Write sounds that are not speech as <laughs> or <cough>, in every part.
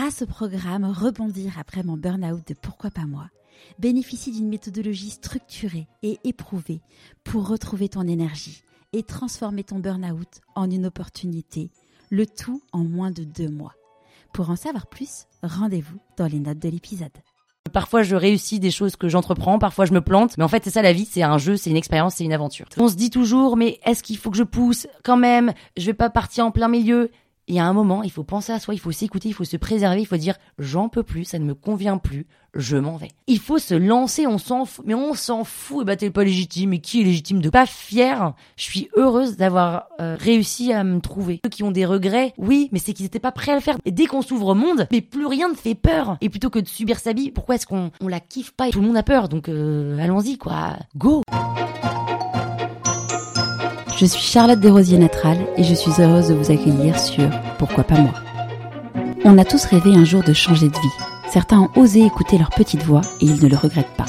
grâce au programme Rebondir après mon burn-out de Pourquoi pas moi, bénéficie d'une méthodologie structurée et éprouvée pour retrouver ton énergie et transformer ton burn-out en une opportunité, le tout en moins de deux mois. Pour en savoir plus, rendez-vous dans les notes de l'épisode. Parfois, je réussis des choses que j'entreprends, parfois je me plante, mais en fait, c'est ça la vie, c'est un jeu, c'est une expérience, c'est une aventure. On se dit toujours, mais est-ce qu'il faut que je pousse? Quand même Je vais pas partir en plein milieu il y a un moment, il faut penser à soi, il faut s'écouter, il faut se préserver, il faut dire j'en peux plus, ça ne me convient plus, je m'en vais. Il faut se lancer, on s'en fout, mais on s'en fout, et bah t'es pas légitime, et qui est légitime de pas fier? Je suis heureuse d'avoir euh, réussi à me trouver. Ceux qui ont des regrets, oui, mais c'est qu'ils étaient pas prêts à le faire. Et dès qu'on s'ouvre au monde, mais plus rien ne fait peur. Et plutôt que de subir sa vie, pourquoi est-ce qu'on on la kiffe pas? Tout le monde a peur, donc euh, allons-y quoi, go je suis Charlotte Desrosiers Natral et je suis heureuse de vous accueillir sur Pourquoi pas moi. On a tous rêvé un jour de changer de vie. Certains ont osé écouter leur petite voix et ils ne le regrettent pas.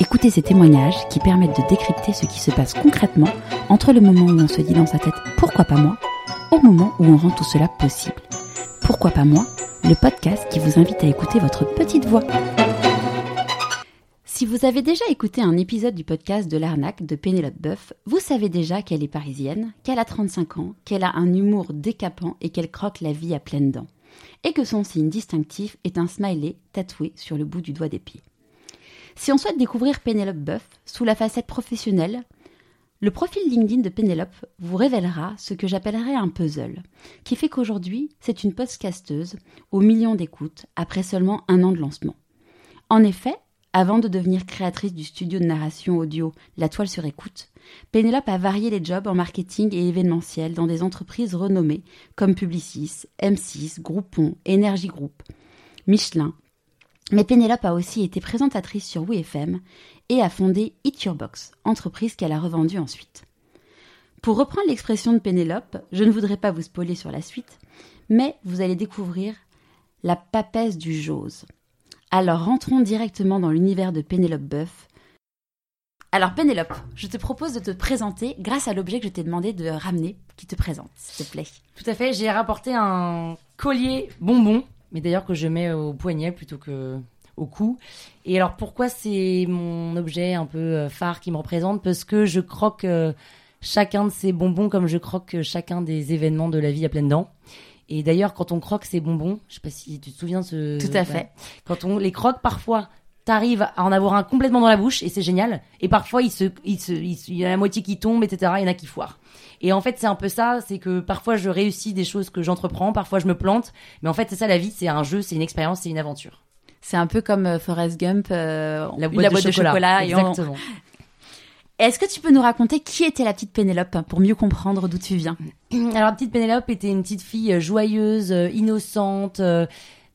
Écoutez ces témoignages qui permettent de décrypter ce qui se passe concrètement entre le moment où on se dit dans sa tête Pourquoi pas moi au moment où on rend tout cela possible. Pourquoi pas moi Le podcast qui vous invite à écouter votre petite voix. Si vous avez déjà écouté un épisode du podcast de l'arnaque de Pénélope Boeuf, vous savez déjà qu'elle est parisienne, qu'elle a 35 ans, qu'elle a un humour décapant et qu'elle croque la vie à pleines dents. Et que son signe distinctif est un smiley tatoué sur le bout du doigt des pieds. Si on souhaite découvrir Pénélope Boeuf sous la facette professionnelle, le profil LinkedIn de Pénélope vous révélera ce que j'appellerais un puzzle, qui fait qu'aujourd'hui, c'est une podcasteuse aux millions d'écoutes après seulement un an de lancement. En effet, avant de devenir créatrice du studio de narration audio La Toile sur écoute, Pénélope a varié les jobs en marketing et événementiel dans des entreprises renommées comme Publicis, M6, Groupon, Energy Group, Michelin. Mais Pénélope a aussi été présentatrice sur WeFM et a fondé Eat Your Box, entreprise qu'elle a revendue ensuite. Pour reprendre l'expression de Pénélope, je ne voudrais pas vous spoiler sur la suite, mais vous allez découvrir la papesse du Jose. Alors rentrons directement dans l'univers de Pénélope Boeuf. Alors Pénélope, je te propose de te présenter grâce à l'objet que je t'ai demandé de ramener, qui te présente, s'il te plaît. Tout à fait, j'ai rapporté un collier bonbon, mais d'ailleurs que je mets au poignet plutôt que au cou. Et alors pourquoi c'est mon objet un peu euh, phare qui me représente? Parce que je croque euh, chacun de ces bonbons comme je croque chacun des événements de la vie à pleines dents. Et d'ailleurs, quand on croque ces bonbons, je sais pas si tu te souviens de ce. Tout à fait. Quand on les croque, parfois, t'arrives à en avoir un complètement dans la bouche et c'est génial. Et parfois, il se, il se, il, y a la moitié qui tombe, etc. Il y en a qui foirent. Et en fait, c'est un peu ça, c'est que parfois je réussis des choses que j'entreprends, parfois je me plante, mais en fait, c'est ça la vie, c'est un jeu, c'est une expérience, c'est une aventure. C'est un peu comme euh, Forrest Gump, euh, la boîte, de, chocolat. Exactement. Est-ce que tu peux nous raconter qui était la petite Pénélope pour mieux comprendre d'où tu viens? <clears throat> Alors, la petite Pénélope était une petite fille euh, joyeuse, euh, innocente, euh,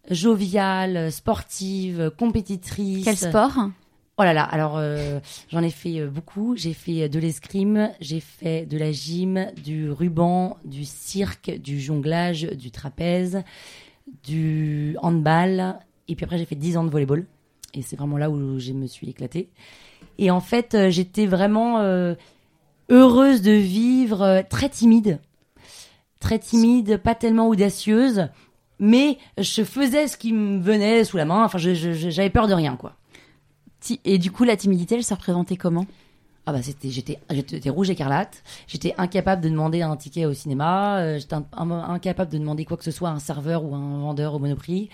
joviale, sportive, compétitrice. Quel sport? Oh là là, alors j'en ai fait beaucoup. J'ai fait de l'escrime, j'ai fait de la gym, du ruban, du cirque, du jonglage, du trapèze, du handball. Et puis après, j'ai fait 10 ans de volleyball. Et c'est vraiment là où je me suis éclatée. Et en fait, euh, j'étais vraiment euh, heureuse de vivre, euh, très timide. Très timide, pas tellement audacieuse, mais je faisais ce qui me venait sous la main. Enfin, j'avais peur de rien, quoi. Et du coup, la timidité, elle se représentait comment? Ah bah c'était j'étais j'étais rouge écarlate j'étais incapable de demander un ticket au cinéma j'étais incapable de demander quoi que ce soit à un serveur ou à un vendeur au Monoprix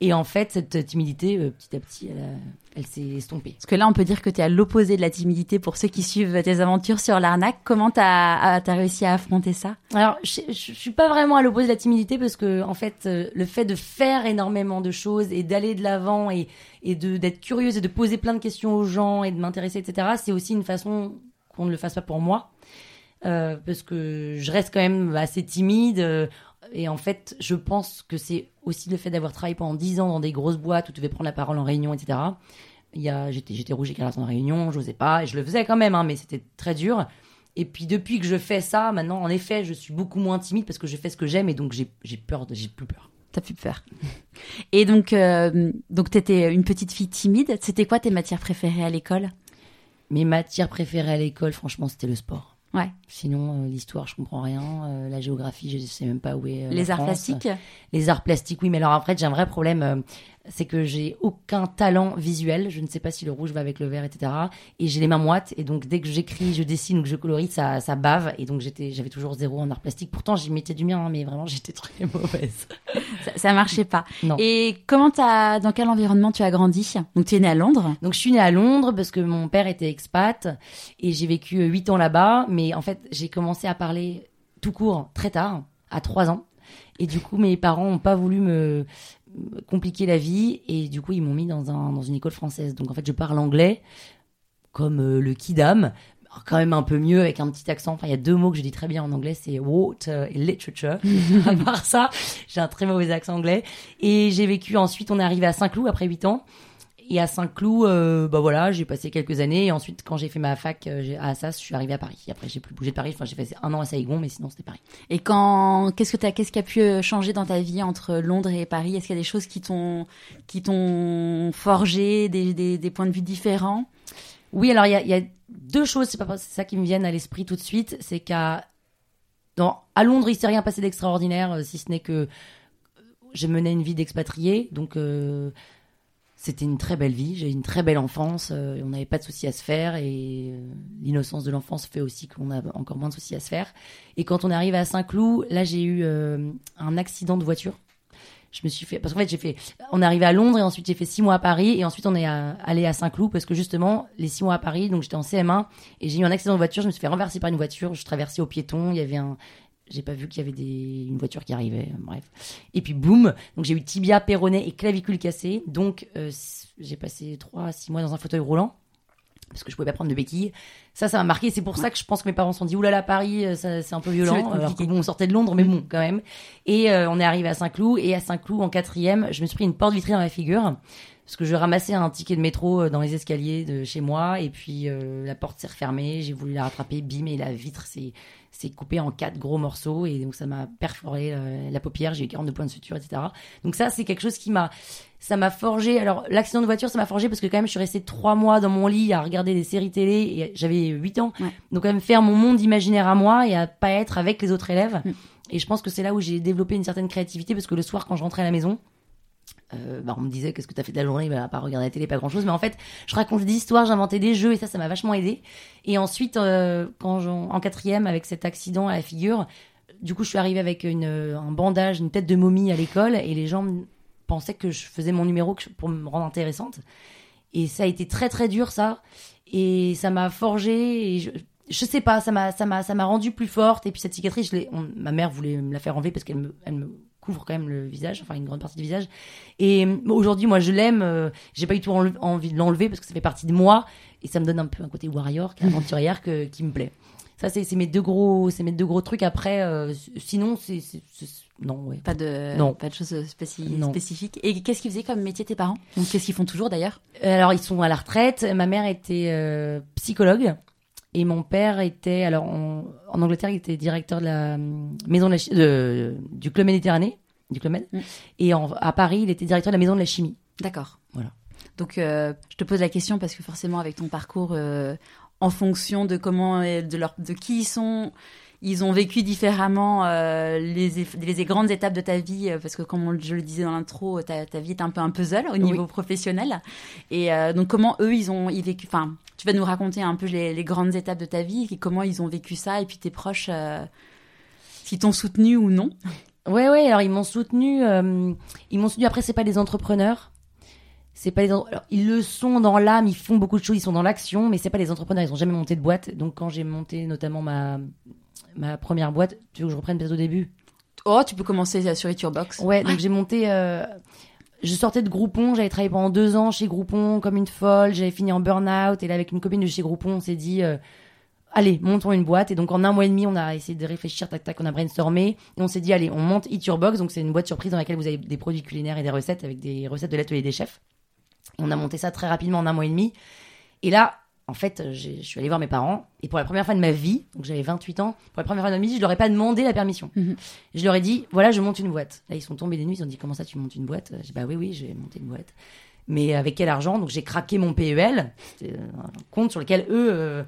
et en fait, cette timidité, euh, petit à petit, elle, s'est estompée. Parce que là, on peut dire que tu es à l'opposé de la timidité pour ceux qui suivent tes aventures sur l'arnaque. Comment tu as, réussi à affronter ça? Alors, je, ne suis pas vraiment à l'opposé de la timidité parce que, en fait, euh, le fait de faire énormément de choses et d'aller de l'avant et, et d'être curieuse et de poser plein de questions aux gens et de m'intéresser, etc., c'est aussi une façon qu'on ne le fasse pas pour moi. Euh, parce que je reste quand même assez timide. Et en fait, je pense que c'est aussi le fait d'avoir travaillé pendant 10 ans dans des grosses boîtes où tu devais prendre la parole en réunion, etc. Il y a, j'étais, j'étais rouge écarlate en réunion, j'osais pas, et je le faisais quand même, hein, mais c'était très dur. Et puis depuis que je fais ça, maintenant, en effet, je suis beaucoup moins timide parce que je fais ce que j'aime et donc j'ai, j'ai peur, j'ai plus peur. T'as plus peur. <laughs> Et donc, euh, donc t'étais une petite fille timide. C'était quoi tes matières préférées à l'école? Mes matières préférées à l'école, franchement, c'était le sport. Ouais. Sinon, euh, l'histoire, je comprends rien. Euh, la géographie, je sais même pas où est. euh, Les arts France. plastiques? Les arts plastiques, oui, mais alors après, j'ai un vrai problème. Euh, c'est que j'ai aucun talent visuel. Je ne sais pas si le rouge va avec le vert, etc. Et j'ai les mains moites. Et donc, dès que j'écris, je dessine ou que je colorie, ça, ça bave. Et donc, j'étais, j'avais toujours zéro en art plastique. Pourtant, j'y mettais du mien, hein, mais vraiment, <laughs> j'étais très mauvaise. ça, ça marchait pas. Non. Et comment t'as, dans quel environnement tu as grandi? Donc tu es né à Londres. Donc je suis née à Londres parce que mon père était expat et j'ai vécu euh, huit ans là-bas. Mais en fait, j'ai commencé à parler tout court très tard, à trois ans. Et du coup, mes parents n'ont pas voulu me me compliquer la vie et du coup, ils m'ont mis dans, un, dans une école française. Donc en fait, je parle anglais comme euh, le kidam. Quand même un peu mieux avec un petit accent. Enfin, il y a deux mots que je dis très bien en anglais, c'est water et literature. <laughs> à part ça, j'ai un très mauvais accent anglais. Et j'ai vécu ensuite, on est arrivé à Saint-Cloud après huit ans. Et à Saint-Cloud, euh, bah voilà, j'ai passé quelques années. Et ensuite, quand j'ai fait ma fac euh, à Assas, je suis arrivée à Paris. Après, j'ai plus bougé de Paris. Enfin, j'ai fait un an à Saigon, mais sinon, c'était Paris. Et quand, qu'est-ce que t'as, qu'est-ce qui a pu euh, changer dans ta vie entre Londres et Paris? Est-ce qu'il y a des choses qui t'ont, qui t'ont forgé, des, des, des points de vue différents? Oui, alors il y a, y a deux choses, c'est pas c'est ça qui me viennent à l'esprit tout de suite, c'est qu'à dans à Londres, il s'est rien passé d'extraordinaire, si ce n'est que j'ai mené une vie d'expatrié, donc euh, c'était une très belle vie, j'ai eu une très belle enfance, euh, on n'avait pas de soucis à se faire et euh, l'innocence de l'enfance fait aussi qu'on a encore moins de soucis à se faire. Et quand on est arrivé à Saint-Cloud, là j'ai eu euh, un accident de voiture. Je me suis fait parce qu'en fait j'ai fait on est arrivé à Londres et ensuite j'ai fait six mois à Paris et ensuite on est à- allé à Saint-Cloud parce que justement les six mois à Paris donc j'étais en CM1 et j'ai eu un accident de voiture je me suis fait renverser par une voiture je traversais au piéton il y avait un j'ai pas vu qu'il y avait des une voiture qui arrivait euh, bref et puis boum donc j'ai eu tibia péroné et clavicule cassée donc euh, j'ai passé trois à six mois dans un fauteuil roulant parce que je pouvais pas prendre de béquilles. Ça, ça m'a marqué. C'est pour ça que je pense que mes parents se sont dit, oulala, Paris, euh, ça, c'est un peu violent. Alors que bon, on sortait de Londres, mais bon, quand même. Et euh, on est arrivé à Saint-Cloud. Et à Saint-Cloud, en quatrième, je me suis pris une porte vitrée dans la figure. Parce que je ramassais un ticket de métro euh, dans les escaliers de chez moi. Et puis, euh, la porte s'est refermée. J'ai voulu la rattraper. Bim, et la vitre s'est s'est coupée en quatre gros morceaux. Et donc, ça m'a perforé euh, la paupière. J'ai eu 42 points de suture, etc. Donc ça, c'est quelque chose qui m'a ça m'a forgé. Alors, l'accident de voiture, ça m'a forgé parce que quand même, je suis restée trois mois dans mon lit à regarder des séries télé et j'avais huit ans. Ouais. Donc, quand même, faire mon monde imaginaire à moi et à pas être avec les autres élèves. Mm. Et je pense que c'est là où j'ai développé une certaine créativité parce que le soir, quand je rentrais à la maison, euh, bah, on me disait qu'est-ce que t'as fait de la journée? Bah, à part regarder la télé pas grand chose mais en fait je racontais des histoires j'inventais des jeux et ça ça m'a vachement aidé. Et ensuite euh, quand j'en- en quatrième avec cet accident à la figure du coup je suis arrivée avec une, un bandage une tête de momie à l'école et les gens pensaient que je faisais mon numéro pour me rendre intéressante. Et ça a été très très dur ça. Et ça m'a forgé et je, je sais pas ça m'a ça m'a ça m'a rendu plus forte. Et puis cette cicatrice ma mère voulait me la faire enlever parce qu'elle me elle me couvre quand même le visage enfin une grande partie du visage et aujourd'hui moi je l'aime euh, j'ai pas du tout envie de l'enlever parce que ça fait partie de moi et ça me donne un peu un côté warrior <laughs> aventurière que qui me plaît ça c'est mes deux gros c'est mes deux gros trucs après euh, sinon c'est non ouais Pas de, Non. pas de choses Non. spécifiques. Et qu'est-ce qu'ils faisaient comme métier tes parents? Qu'est-ce qu'ils font toujours d'ailleurs? Euh, Alors, ils sont à la retraite. Ma mère était euh, psychologue. Et mon père était, alors en, en Angleterre, il était directeur de la euh, maison de la, de- du Club Méditerranée, du Club Med. Mm. Et en- à Paris, il était directeur de la maison de la chimie. D'accord. Voilà. Donc, euh, je te pose la question parce que forcément, avec ton parcours, euh, en fonction de comment, de leur, de qui ils sont, ils ont vécu différemment euh, les, les grandes étapes de ta vie, euh, parce que comme je le disais dans l'intro, ta, ta vie est un peu un puzzle au niveau professionnel. Et euh, donc, comment eux, ils ont ils vécu. Enfin, tu vas nous raconter un peu les, les grandes étapes de ta vie, et comment ils ont vécu ça, et puis tes proches, euh, s'ils t'ont soutenu ou non. Ouais, ouais. Alors ils m'ont soutenu. euh, ils m'ont soutenu. Après, c'est pas des entrepreneurs. C'est pas les. en- alors, ils le sont dans l'âme. Ils font beaucoup de choses. Ils sont dans l'action, mais c'est pas les entrepreneurs. Ils ont jamais monté de boîte. Donc quand j'ai monté notamment ma ma première boîte, tu veux que je reprenne peut-être au début Oh, tu peux commencer sur Box. Ouais, donc j'ai monté. euh, je sortais de Groupon, j'avais travaillé pendant deux ans chez Groupon comme une folle, j'avais fini en burn-out, et là, avec une copine de chez Groupon, on s'est dit, euh, allez, montons une boîte. Et donc, en un mois et demi, on a essayé de réfléchir, tac, tac, on a brainstormé, et on s'est dit, allez, on monte Eat Your Box, donc c'est une boîte surprise dans laquelle vous avez des produits culinaires et des recettes avec des recettes de l'atelier des chefs. Et on a monté ça très rapidement en un mois et demi. Et là, en fait, j'ai- je suis allée voir mes parents, et pour la première fois de ma vie, donc j'avais 28 ans, pour la première fois de ma vie, je leur ai pas demandé la permission. Mhm. Je leur ai dit, voilà, je monte une boîte. Là, ils sont tombés des nuits, ils ont dit, comment ça, tu montes une boîte? J'ai dit, bah oui, oui, j'ai monté une boîte. Mais avec quel argent? Donc j'ai craqué mon PEL, c'était euh, un compte sur lequel eux euh,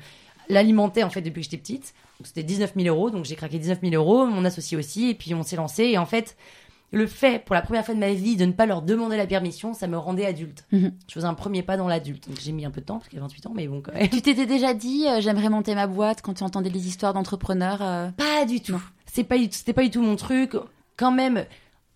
l'alimenter en fait depuis que j'étais petite. C'était 19 000 euros, donc j'ai craqué 19 000 euros, mon associé aussi, et puis on s'est lancé. Et en fait, le fait, pour la première fois de ma vie, de ne pas leur demander la permission, ça me rendait adulte. Mhm. Je faisais un premier pas dans l'adulte. Donc j'ai mis un peu de temps, parce qu'il y a 28 ans, mais bon, quand même. <laughs> Tu t'étais déjà dit, euh, j'aimerais monter ma boîte quand tu entendais des histoires d'entrepreneurs euh, Pas du tout. C'est pas, c'était pas du tout mon truc. Quand même,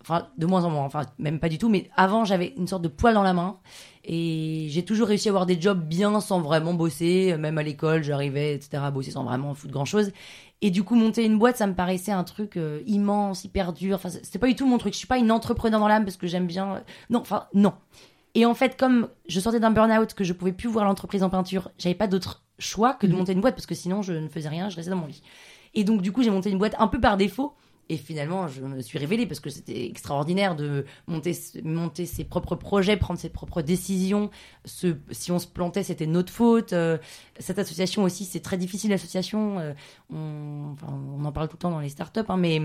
enfin, de moins en moins, enfin, même pas du tout, mais avant, j'avais une sorte de poil dans la main. Et j'ai toujours réussi à avoir des jobs bien sans vraiment bosser. Même à l'école, j'arrivais, etc., à bosser sans vraiment foutre grand chose. Et du coup, monter une boîte, ça me paraissait un truc euh, immense, hyper dur. Enfin, c'était pas du tout mon truc. Je suis pas une entrepreneur dans l'âme parce que j'aime bien. Non, enfin, non. Et en fait, comme je sortais d'un burn-out, que je pouvais plus voir l'entreprise en peinture, j'avais pas d'autre choix que de Mhm. monter une boîte parce que sinon, je ne faisais rien, je restais dans mon lit. Et donc, du coup, j'ai monté une boîte un peu par défaut. Et finalement, je me suis révélée parce que c'était extraordinaire de monter, monter ses propres projets, prendre ses propres décisions. Si on se plantait, c'était notre faute. Euh, cette association aussi, c'est très difficile, l'association. Euh, on, enfin, on en parle tout le temps dans les startups, hein, mais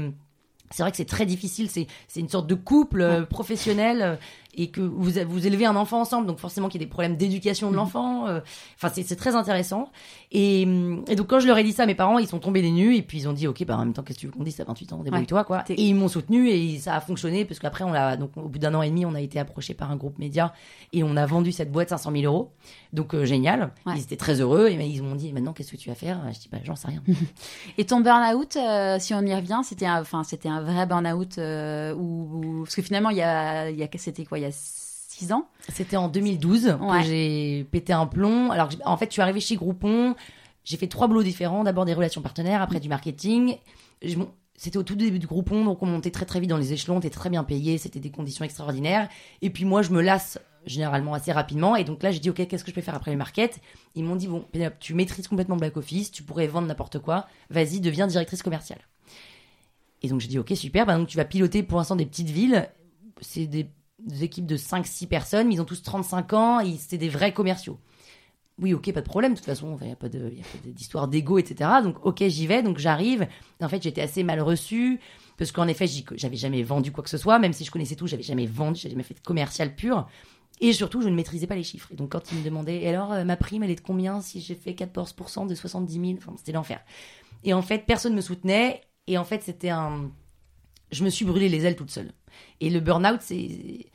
c'est vrai que c'est très difficile. C'est c'est une sorte de couple euh, professionnel et que vous, vous élevez un enfant ensemble, donc forcément qu'il y a des problèmes d'éducation de Mhm. l'enfant. euh, Enfin, c'est c'est très intéressant. Et, hum, et donc, quand je leur ai dit ça, mes parents, ils sont tombés des nues et puis ils ont dit, ok, bah en même temps, qu'est-ce que tu veux qu'on dise T'as 28 ans, débrouille-toi, quoi. Et ils m'ont soutenu et ça a fonctionné parce qu'après, on l'a, donc au bout d'un an et demi, on a été approché par un groupe média et on a vendu cette boîte 500 000 euros. Donc euh, génial. Ouais. Ils étaient très heureux et ils m'ont dit, maintenant, qu'est-ce que tu vas faire? Je dis, bah j'en sais rien. <laughs> Et ton burn-out, euh, si on y revient, c'était un, c'était un vrai burn-out euh, où, où- parce que finalement, il y a, y a, c'était quoi, y a six ans C'était en 2012 Ouais. que j'ai pété un plomb. Alors, en fait, je suis arrivée chez Groupon. J'ai fait trois boulots différents. D'abord des relations partenaires, après du marketing. Bon, c'était au tout début du Groupon, donc on montait très très vite dans les échelons. On était très bien payé, c'était des conditions extraordinaires. Et puis moi, je me lasse généralement assez rapidement. Et donc là, j'ai dit, ok, qu'est-ce que je peux faire après le market Ils m'ont dit, bon, Pénélope, tu maîtrises complètement le office, tu pourrais vendre n'importe quoi. Vas-y, deviens directrice commerciale. Et donc j'ai dit, ok, super. Bah, donc tu vas piloter pour l'instant des petites villes. C'est des, des équipes de 5-6 personnes, mais ils ont tous 35 ans, et c'est des vrais commerciaux. Oui, ok, pas de problème. De toute façon, il n'y a pas d'histoire d'ego, etc. Donc, ok, j'y vais. Donc, j'arrive. En fait, j'étais assez mal reçue. Parce qu'en effet, j'avais jamais vendu quoi que ce soit. Même si je connaissais tout, j'avais jamais vendu, j'avais jamais fait de commercial pur. Et surtout, je ne maîtrisais pas les chiffres. Et donc, quand ils me demandaient, et alors, euh, ma prime, elle est de combien si j'ai fait 14% de 70 000 Enfin, c'était l'enfer. Et en fait, personne ne me soutenait. Et en fait, c'était un. Je me suis brûlé les ailes toute seule. Et le burn-out, c'est.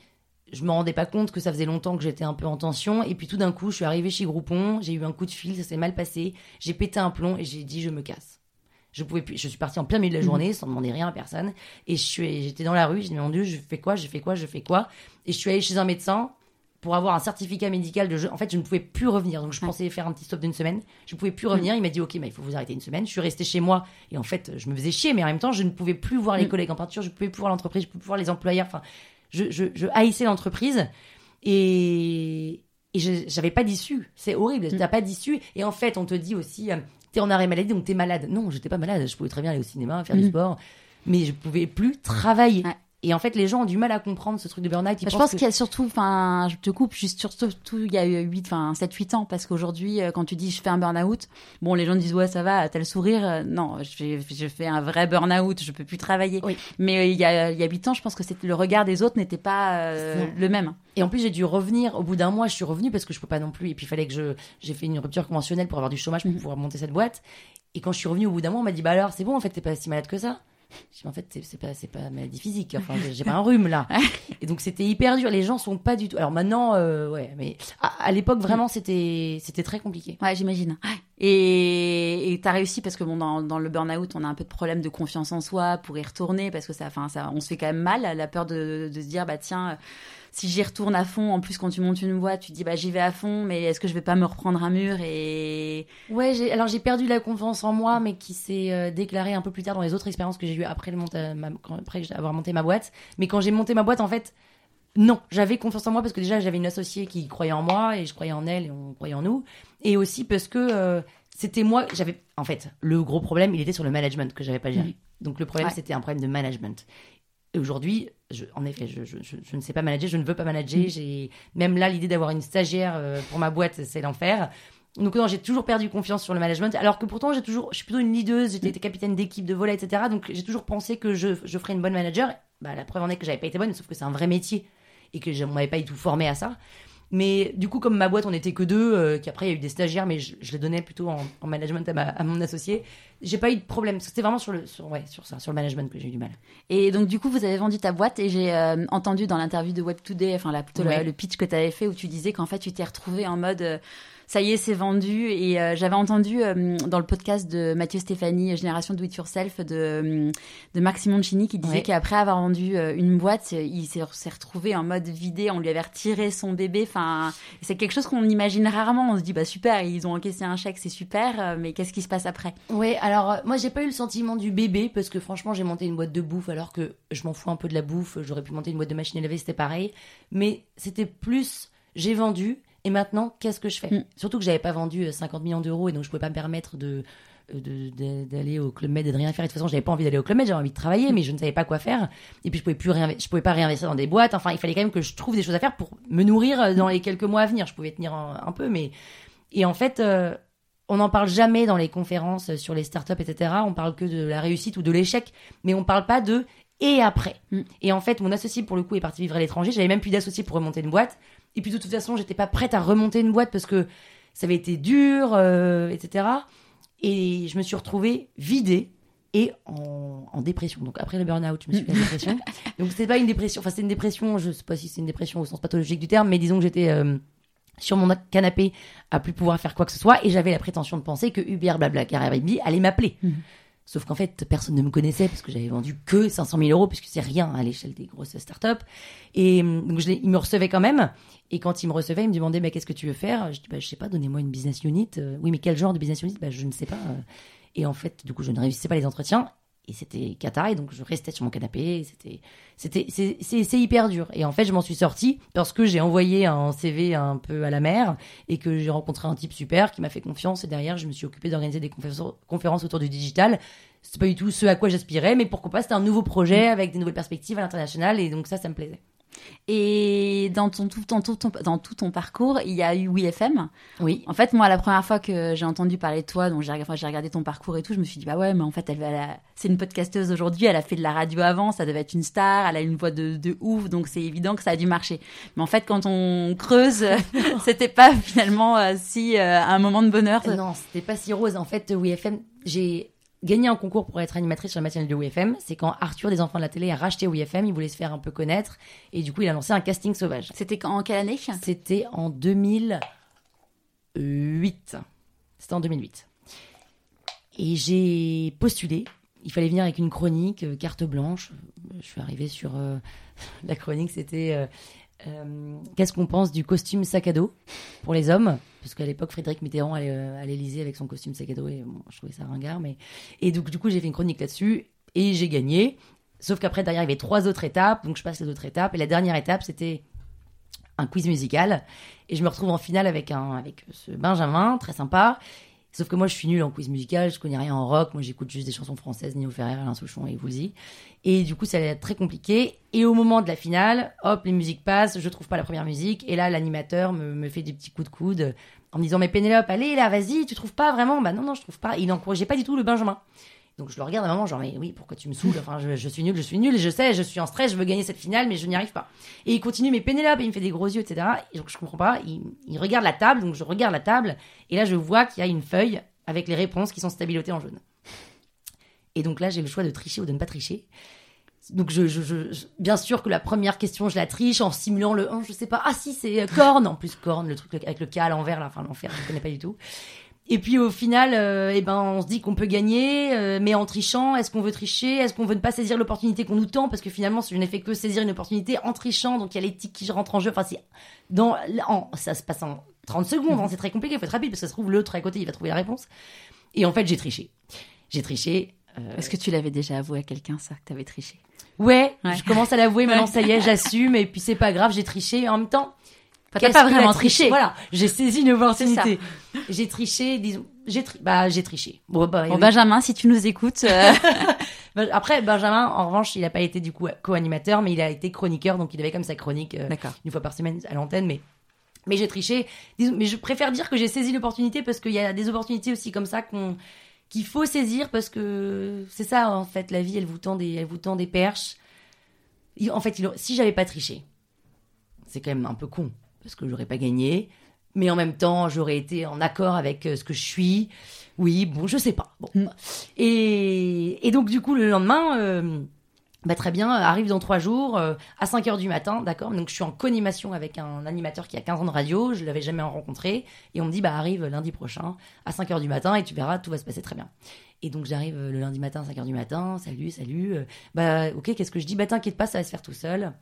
Je me rendais pas compte que ça faisait longtemps que j'étais un peu en tension. Et puis tout d'un coup, je suis arrivée chez Groupon, j'ai eu un coup de fil, ça s'est mal passé. J'ai pété un plomb et j'ai dit, je me casse. Je pouvais plus. Je suis partie en plein milieu de la journée sans demander rien à personne. Et je suis, j'étais dans la rue, j'ai dit, mon Dieu, je fais quoi, je fais quoi, je fais quoi? Et je suis allée chez un médecin pour avoir un certificat médical de jeu. En fait, je ne pouvais plus revenir. Donc, je pensais faire un petit stop d'une semaine. Je ne pouvais plus revenir. Il m'a dit, OK, mais il faut vous arrêter une semaine. Je suis restée chez moi. Et en fait, je me faisais chier. Mais en même temps, je ne pouvais plus voir les Mm. collègues en peinture. Je ne pouvais plus voir l'entreprise. Je ne pouvais plus voir les employeurs. Enfin, je, je, je haïssais l'entreprise. Et, et j'avais pas d'issue. C'est horrible. Mm. T'as pas d'issue. Et en fait, on te dit aussi, euh, t'es en arrêt maladie, donc t'es malade. Non, j'étais pas malade. Je pouvais très bien aller au cinéma, faire du sport. Mais je pouvais plus travailler. Ouais. Et en fait, les gens ont du mal à comprendre ce truc de burn-out. Je pense qu'il y a surtout, enfin, je te coupe, juste surtout, il y a eu 8, enfin, 7, 8 ans, parce qu'aujourd'hui, euh, quand tu dis je fais un burn-out, bon, les gens disent ouais, ça va, t'as le sourire. Euh, Non, je fais, je fais un vrai burn-out, je peux plus travailler. Oui. Mais euh, il y a, il y a 8 ans, je pense que le regard des autres n'était pas euh, le même. Et en plus, j'ai dû revenir. Au bout d'un mois, je suis revenue parce que je peux pas non plus. Et puis, il fallait que je. J'ai fait une rupture conventionnelle pour avoir du chômage pour Mhm. pouvoir monter cette boîte. Et quand je suis revenue au bout d'un mois, on m'a dit Bah alors, c'est bon, en fait, t'es pas si malade que ça. Je dis, en fait, c'est- pas, pas maladie physique. Enfin, j'ai- pas un rhume là. Et donc, c'était hyper dur. Les gens sont pas du tout. Alors maintenant, euh, ouais, mais à, à l'époque, vraiment, c'était, c'était très compliqué. Ouais, j'imagine. Et t'as réussi parce que bon, dans, dans le burn-out, on a un peu de problème de confiance en soi pour y retourner parce que ça, enfin, ça, on se fait quand même mal. La peur de, de se dire, bah tiens, si j'y retourne à fond, en plus quand tu montes une boîte, tu te dis, bah j'y vais à fond, mais est-ce que je vais pas me reprendre un mur et Ouais, alors j'ai perdu la confiance en moi, mais qui s'est euh, déclarée un peu plus tard dans les autres expériences que j'ai eues après, le monta- ma- quand- après avoir monté ma boîte. Mais quand j'ai monté ma boîte, en fait, non, j'avais confiance en moi parce que déjà j'avais une associée qui croyait en moi et je croyais en elle et on croyait en nous. Et aussi parce que euh, c'était moi, j'avais, en fait, le gros problème, il était sur le management que j'avais pas géré. Donc le problème, Ouais. c'était un problème de management. Et aujourd'hui, en effet, je, je- je- je ne sais pas manager, je ne veux pas manager. Mm. J'ai même là l'idée d'avoir une stagiaire euh, pour ma boîte, c'est l'enfer. Donc non, j'ai toujours perdu confiance sur le management, alors que pourtant j'ai toujours, je suis plutôt une leaduse, j'étais capitaine d'équipe de volet, etc. Donc j'ai toujours pensé que je, je ferais une bonne manager. Bah, la preuve en est que j'avais pas été bonne, sauf que c'est un vrai métier et que je- on m'avait pas du tout formé à ça. Mais du coup, comme ma boîte, on était que deux, euh, qu'après il y a eu des stagiaires, mais je, je les donnais plutôt en, en management à, ma- à mon associé. J'ai pas eu de problème. C'était vraiment sur le, sur, ouais, sur ça, sur le management que j'ai eu du mal. Et donc, du coup, vous avez vendu ta boîte et j'ai euh, entendu dans l'interview de Web Today, enfin, la, plutôt le- Ouais. le, pitch que tu avais fait où tu disais qu'en fait, tu t'es retrouvé en mode. euh, ça y est, c'est vendu. Et euh, j'avais entendu euh, dans le podcast de Mathieu Stéphanie, Génération Do It Yourself, de, euh, de Marc Simoncini, qui disait Ouais. qu'après avoir vendu euh, une boîte, euh, il s'est s'est retrouvé en mode vidé. On lui avait retiré son bébé. Enfin, c'est quelque chose qu'on imagine rarement. On se dit, bah super, ils ont encaissé un chèque, c'est super. euh, Mais qu'est-ce qui se passe après? Ouais, alors euh, moi j'ai pas eu le sentiment du bébé parce que franchement j'ai monté une boîte de bouffe alors que je m'en fous un peu de la bouffe. J'aurais pu monter une boîte de machine à laver, c'était pareil. Mais c'était plus j'ai vendu et maintenant qu'est-ce que je fais Mm. Surtout que j'avais pas vendu euh, 50 millions d'euros et donc je pouvais pas me permettre de euh, de- d'aller au club med et de rien faire et de toute façon j'avais pas envie d'aller au club med j'avais envie de travailler mais je ne savais pas quoi faire et puis je pouvais plus je pouvais pas réinvestir dans des boîtes enfin il fallait quand même que je trouve des choses à faire pour me nourrir euh, dans les quelques mois à venir je pouvais tenir un, un peu mais et en fait euh, on n'en parle jamais dans les conférences sur les startups, etc. On parle que de la réussite ou de l'échec, mais on parle pas de et après. Mm. Et en fait, mon associé, pour le coup, est parti vivre à l'étranger. J'avais même plus d'associé pour remonter une boîte. Et puis, de toute façon, j'étais pas prête à remonter une boîte parce que ça avait été dur, euh, etc. Et je me suis retrouvée vidée et en, en dépression. Donc, après le burn-out, je me suis fait la dépression. <laughs> Donc, c'était pas une dépression. Enfin, c'était une dépression, je sais pas si c'est une dépression au sens pathologique du terme, mais disons que j'étais euh, sur mon canapé à plus pouvoir faire quoi que ce soit et j'avais la prétention de penser que Uber, Blablacar et Airbnb allaient m'appeler. Sauf qu'en fait, personne ne me connaissait parce que j'avais vendu que 500 000 euros puisque c'est rien à l'échelle des grosses startups. Et euh, donc, je il me recevait quand même. Et quand il me recevait, il me demandait, bah, qu'est-ce que tu veux faire? Je dis, bah, je sais pas, donnez-moi une business unit. Euh, oui, mais quel genre de business unit? Bah, je ne sais pas. Euh, Et en fait, du coup, je ne réussissais pas les entretiens. Et c'était cata, et donc je restais sur mon canapé. C'était, c'était, c'est, hyper dur. Et en fait, je m'en suis sortie parce que j'ai envoyé un CV un peu à la mer et que j'ai rencontré un type super qui m'a fait confiance. Et derrière, je me suis occupée d'organiser des conférences, conférences autour du digital. C'est pas du tout ce à quoi j'aspirais, mais pourquoi pas, c'était un nouveau projet avec des nouvelles perspectives à l'international. Et donc ça, ça me plaisait. Et dans, ton, tout, ton, dans tout ton parcours, il y a eu WeFM. Oui. En fait, moi, la première fois que j'ai entendu parler de toi, donc j'ai enfin, regardé ton parcours et tout, je me suis dit, bah ouais, mais en fait, elle, elle c'est une podcasteuse aujourd'hui, elle a fait de la radio avant, ça devait être une star, elle a une voix de, de ouf, donc c'est évident que ça a dû marcher. Mais en fait, quand on creuse, <laughs> <laughs> c'était pas finalement euh, si euh, un moment de bonheur. Non, c'était pas si rose. En fait, WeFM, j'ai gagné un concours pour être animatrice sur la matinale de WeFM. C'est quand Arthur des Enfants de la télé a racheté WeFM, il voulait se faire un peu connaître. Et du coup, il a lancé un casting sauvage. C'était en quelle année C'était en 2008. C'était en 2008. Et j'ai postulé. Il fallait venir avec une chronique, euh, carte blanche. Je suis arrivée sur euh, <laughs> la chronique, c'était euh, euh, qu'est-ce qu'on pense du costume sac à dos pour les hommes? Parce qu'à l'époque, Frédéric Mitterrand allait euh, à l'Élysée avec son costume sac à dos et bon, je trouvais ça ringard. Mais et donc du coup, j'ai fait une chronique là-dessus et j'ai gagné. Sauf qu'après, derrière, il y avait trois autres étapes. Donc je passe les autres étapes et la dernière étape, c'était un quiz musical et je me retrouve en finale avec un avec ce Benjamin très sympa sauf que moi je suis nulle en quiz musical je connais rien en rock. Moi j'écoute juste des chansons françaises Nino Ferrer Alain Souchon et Woolsey. Et du coup ça allait être très compliqué. Et au moment de la finale hop les musiques passent je trouve pas la première musique. Et là l'animateur me, fait des petits coups de coude en me disant mais Pénélope allez là vas-y tu trouves pas vraiment? Bah non non je trouve pas. Il n'encourageait pas du tout le Benjamin donc je le regarde à un moment, genre, mais oui, pourquoi tu me saoules? Enfin, je, suis nul, je suis nul, je sais, je suis en stress, je veux gagner cette finale, mais je n'y arrive pas. Et il continue, mais Pénélope, il me fait des gros yeux, etc. Et donc je comprends pas. Il, regarde la table, donc je regarde la table, et là je vois qu'il y a une feuille avec les réponses qui sont stabilotées en jaune. Et donc là, j'ai le choix de tricher ou de ne pas tricher. Donc je, bien sûr que la première question, je la triche en simulant le 1, je sais pas. Ah si, c'est euh, corne. En plus, corne, le truc avec le K à l'envers, là, enfin l'enfer, je connais pas du tout. Et puis au final, euh, eh ben, on se dit qu'on peut gagner, euh, mais en trichant, est-ce qu'on veut tricher? Est-ce qu'on veut ne pas saisir l'opportunité qu'on nous tend? Parce que finalement, je n'ai fait que saisir une opportunité en trichant, donc il y a l'éthique qui rentre en jeu. Enfin, c'est dans, en, ça se passe en 30 secondes, hein, c'est très compliqué, il faut être rapide, parce que ça se trouve, l'autre à côté, il va trouver la réponse. Et en fait, j'ai triché. J'ai triché. euh, Est-ce que tu l'avais déjà avoué à quelqu'un, ça, que t'avais triché? Ouais, Ouais. je commence à l'avouer, <laughs> maintenant ça y est, j'assume, et puis c'est pas grave, j'ai triché. Et en même temps, Enfin, T'as pas vraiment triché. Voilà, j'ai saisi une opportunité. J'ai triché, disons, j'ai tri- bah j'ai triché. Bon, bah, Bon, oui. Benjamin, si tu nous écoutes, euh, <laughs> Bah, Après Benjamin, en revanche, il a pas été du coup co-animateur, mais il a été chroniqueur, donc il avait comme sa chronique euh, une fois par semaine à l'antenne, mais mais j'ai triché. Disons, mais je préfère dire que j'ai saisi l'opportunité parce qu'il y a des opportunités aussi comme ça qu'on qu'il faut saisir parce que c'est ça en fait la vie, elle vous tend des elle vous tend des perches. En fait, il- si j'avais pas triché, c'est quand même un peu con. Parce que j'aurais pas gagné, mais en même temps, j'aurais été en accord avec euh, ce que je suis. Oui, bon, je sais pas. Bon. Mm. Et, et donc, du coup, le lendemain, euh, bah, très bien, arrive dans trois jours, euh, à 5 heures du matin, d'accord Donc, je suis en co-animation avec un animateur qui a 15 ans de radio, je l'avais jamais rencontré, et on me dit, bah, arrive lundi prochain, à 5 heures du matin, et tu verras, tout va se passer très bien. Et donc, j'arrive le lundi matin, à 5 heures du matin, salut, salut, bah, ok, qu'est-ce que je dis? Bah, t'inquiète pas, ça va se faire tout seul.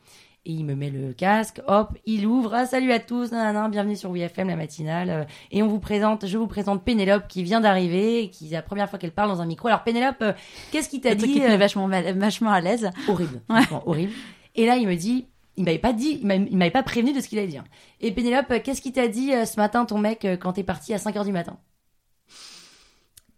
Et il me met le casque, hop, il ouvre, ah, salut à tous, nanana, bienvenue sur WFM, la matinale. euh, Et on vous présente, je vous présente Pénélope qui vient d'arriver, qui c'est la première fois qu'elle parle dans un micro. Alors Pénélope, euh, qu'est-ce qui t'a qui dit met euh, vachement, vachement à l'aise. Horrible, horrible. Et là, il me dit, il m'avait pas dit, il m'a- il m'avait pas prévenu de ce qu'il allait dire. Et Pénélope, euh, qu'est-ce qu'il t'a dit ce matin, ton mec, quand t'es parti à 5 heures du matin?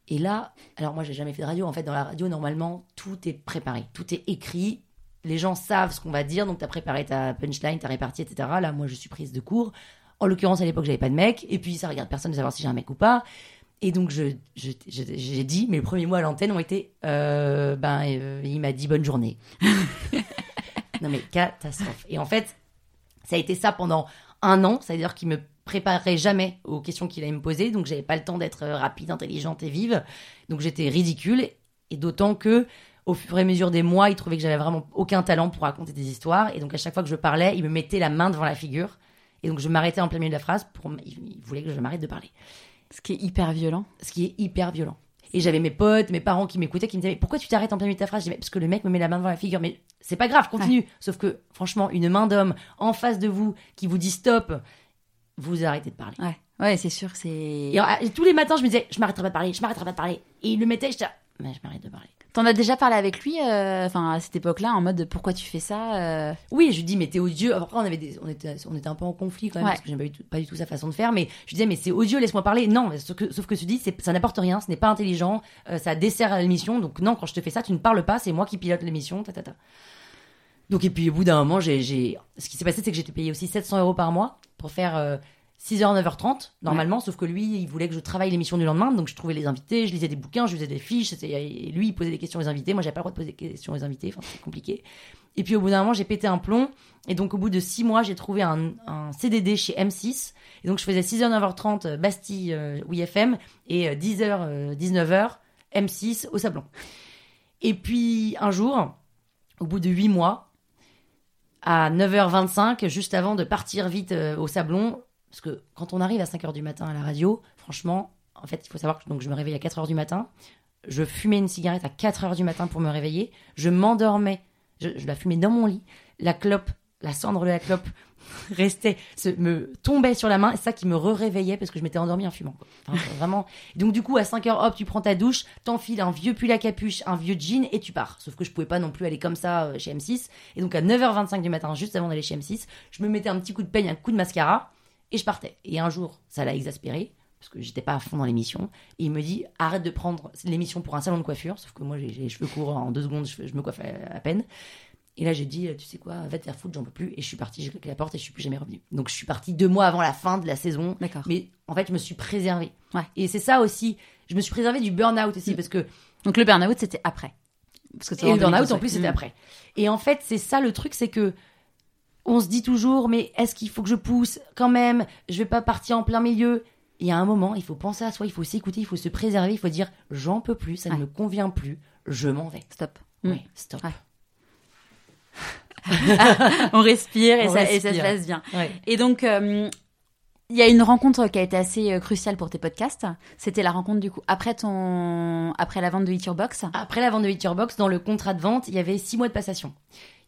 Et là, alors moi, j'ai jamais fait de radio. En fait, dans la radio, normalement, tout est préparé, tout est écrit. Les gens savent ce qu'on va dire, donc t'as préparé ta punchline, ta répartie, etc. Là, moi, je suis prise de cours. En l'occurrence, à l'époque, j'avais pas de mec. Et puis, ça regarde personne de savoir si j'ai un mec ou pas. Et donc, je- j'ai dit, mes premiers mots à l'antenne ont été, euh, ben, euh, il m'a dit bonne journée. <laughs> non, mais catastrophe. Et en fait, ça a été ça pendant un an. C'est-à-dire qu'il me préparait jamais aux questions qu'il allait me poser. Donc, j'avais pas le temps d'être euh, rapide, intelligente et vive. Donc, j'étais ridicule. Et d'autant que, au fur et à mesure des mois, il trouvait que j'avais vraiment aucun talent pour raconter des histoires. Et donc, à chaque fois que je parlais, il me mettait la main devant la figure. Et donc, je m'arrêtais en plein milieu de la phrase pour, il voulait que je m'arrête de parler Ce qui est hyper violent. ce qui est hyper violent. Et j'avais mes potes, mes parents qui m'écoutaient, qui me disaient mais pourquoi tu t'arrêtes en plein milieu de ta phrase? Je dis, Mais parce que le mec me met la main devant la figure. Mais c'est pas grave, continue. Sauf que franchement, une main d'homme en face de vous qui vous dit stop, vous arrêtez de parler. Ouais, ouais, c'est sûr, c'est. Et, et tous les matins, je me disais je m'arrêterai pas de parler, je m'arrêterai pas de parler. Et il le mettait, je disais mais je m'arrête de parler. T'en as déjà parlé avec lui, euh, enfin à cette époque-là, en mode pourquoi tu fais ça euh, Oui, je lui dis mais t'es odieux. Après on avait des, on était, on était un peu en conflit quand même Ouais. parce que j'aimais pas, pas du tout sa façon de faire. Mais je lui disais mais c'est odieux, laisse-moi parler. Non, sauf que, sauf que tu dis ça n'apporte rien, ce n'est pas intelligent, euh, ça dessert à l'émission. Donc non, quand je te fais ça, tu ne parles pas, c'est moi qui pilote l'émission. Ta, ta, ta. Donc et puis au bout d'un moment, j'ai, j'ai, ce qui s'est passé, c'est que j'étais payé aussi 700 euros par mois pour faire 6h, 9h30 normalement. Sauf que lui, il voulait que je travaille l'émission du lendemain, donc je trouvais les invités, je lisais des bouquins, je faisais des fiches. et lui, il posait des questions aux invités. Moi, j'avais pas le droit de poser des questions aux invités. Enfin, c'était compliqué. Et puis au bout d'un moment, j'ai pété un plomb. Et donc au bout de six mois, j'ai trouvé un, un CDD chez M6. Et donc je faisais 6h, 9h30 euh, Bastille, euh, WFM et euh, 10h, euh, 19h M6 au Sablon. Et puis un jour, au bout de huit mois, à 9h25, juste avant de partir vite euh, au Sablon, parce que quand on arrive à 5h du matin à la radio, franchement, en fait, il faut savoir que donc, je me réveille à 4h du matin. Je fumais une cigarette à 4h du matin pour me réveiller. Je m'endormais. Je, la fumais dans mon lit. La clope, la cendre de la clope <laughs> restait, se, me tombait sur la main. Et ça qui me réveillait parce que je m'étais endormie en fumant. <laughs> vraiment. Donc du coup, à 5h, hop, tu prends ta douche, t'enfiles un vieux pull à capuche, un vieux jean et tu pars. Sauf que je pouvais pas non plus aller comme ça euh, chez M6. Et donc à 9h25 du matin, juste avant d'aller chez M6, je me mettais un petit coup de peigne, un coup de mascara et je partais. Et un jour, ça l'a exaspéré parce que j'étais pas à fond dans l'émission. Et il me dit arrête de prendre l'émission pour un salon de coiffure, sauf que moi j'ai les cheveux courts en deux secondes, je, je me coiffe à, à peine. Et là j'ai dit tu sais quoi, va te faire foutre, j'en peux plus. Et je suis partie, j'ai claqué la porte et je suis plus jamais revenue. Donc je suis partie deux mois avant la fin de la saison. D'accord. Mais en fait je me suis préservée. Ouais. Et c'est ça aussi, je me suis préservée du burn-out aussi Mm. parce que Donc le burn-out, c'était après. Parce que et le burn-out, 2012, en plus, c'était Mm. après. Et en fait, c'est ça le truc, c'est que on se dit toujours, mais est-ce qu'il faut que je pousse quand même? Je vais pas partir en plein milieu. Il y a un moment, il faut penser à soi, il faut s'écouter, il faut se préserver, il faut dire j'en peux plus, ça Ouais. ne me convient plus, je m'en vais. Stop. Mm. Oui, stop. Ouais. <laughs> On respire et, On ça, et ça se passe bien. Ouais. Et donc, euh, il y a une rencontre qui a été assez euh, cruciale pour tes podcasts. C'était la rencontre du coup après ton, après la vente de Eat Your Box. Après la vente de Victor Box, dans le contrat de vente, il y avait six mois de passation.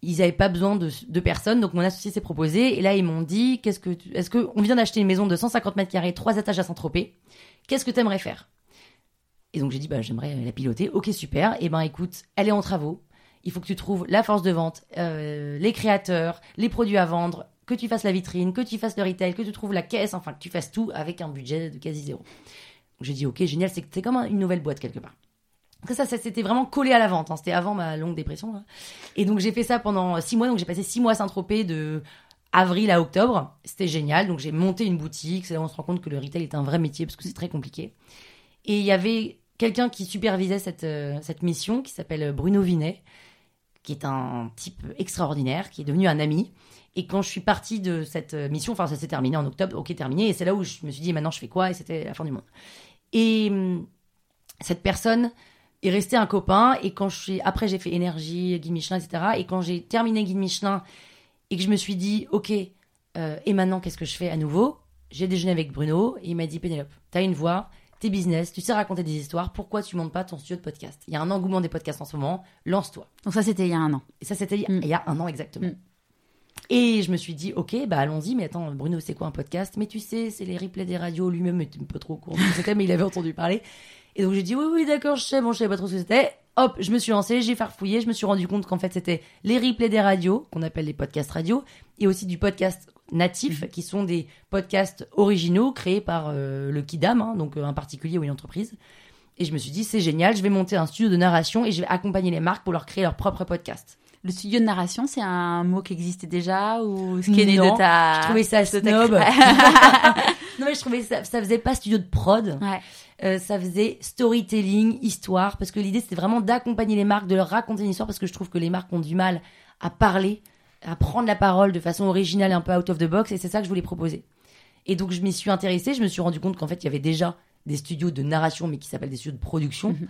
Ils n'avaient pas besoin de, de personnes, donc mon associé s'est proposé. Et là, ils m'ont dit, qu'est-ce que, est-ce que on vient d'acheter une maison de 150 mètres carrés, trois étages à Saint-Tropez. Qu'est-ce que t'aimerais faire? Et donc j'ai dit, bah j'aimerais la piloter. Ok, super. Et ben écoute, elle est en travaux. Il faut que tu trouves la force de vente, euh, les créateurs, les produits à vendre, que tu fasses la vitrine, que tu fasses le retail, que tu trouves la caisse, enfin que tu fasses tout avec un budget de quasi zéro. J'ai dit, ok, génial, c'est comme un- une nouvelle boîte quelque part. Ça, ça c'était vraiment collé à la vente. hein. C'était avant ma longue dépression. Et donc j'ai fait ça pendant six mois. Donc j'ai passé six mois à Saint-Tropez de avril à octobre. C'était génial. Donc j'ai monté une boutique. C'est là où on se rend compte que le retail est un vrai métier parce que c'est très compliqué. Et il y avait quelqu'un qui supervisait cette, euh, cette mission qui s'appelle Bruno Vinet, qui est un type extraordinaire, qui est devenu un ami. Et quand je suis partie de cette mission, enfin ça s'est terminé en octobre, ok terminé, et c'est là où je me suis dit maintenant je fais quoi? Et c'était la fin du monde. Et hum, cette personne est restée un copain, et quand je suis après j'ai fait énergie, guide Michelin, etc. Et quand j'ai terminé guide Michelin et que je me suis dit ok, euh, et maintenant qu'est-ce que je fais à nouveau? J'ai déjeuné avec Bruno et il m'a dit Pénélope, t'as une voix, t'es business, tu sais raconter des histoires, pourquoi tu montes pas ton studio de podcast? Il y a un engouement des podcasts en ce moment, lance-toi. Donc ça, c'était il y a un an. Et ça, c'était Mm. il y a un an exactement. Mm. Et je me suis dit, ok, bah allons-y, mais attends, Bruno, c'est quoi un podcast? Mais tu sais, c'est les replays des radios, lui-même était un peu trop au courant mais il avait entendu parler. Et donc j'ai dit, oui, oui, d'accord, je sais, bon, je savais pas trop ce que c'était. Hop, je me suis lancée, j'ai farfouillé, je me suis rendu compte qu'en fait, c'était les replays des radios, qu'on appelle les podcasts radio, et aussi du podcast natif, qui sont des podcasts originaux créés par euh, le Kidam, hein, donc euh, un particulier ou une entreprise. Et je me suis dit, c'est génial, je vais monter un studio de narration et je vais accompagner les marques pour leur créer leur propre podcast. Le studio de narration, c'est un mot qui existait déjà ou ce qui est né de ta... Je trouvais ça snob. <laughs> <laughs> non mais je trouvais ça, ça faisait pas studio de prod. Ouais. Euh, ça faisait storytelling, histoire, parce que l'idée c'était vraiment d'accompagner les marques, de leur raconter une histoire, parce que je trouve que les marques ont du mal à parler, à prendre la parole de façon originale et un peu out of the box, et c'est ça que je voulais proposer. Et donc je m'y suis intéressée, je me suis rendu compte qu'en fait il y avait déjà des studios de narration, mais qui s'appellent des studios de production. Mhm.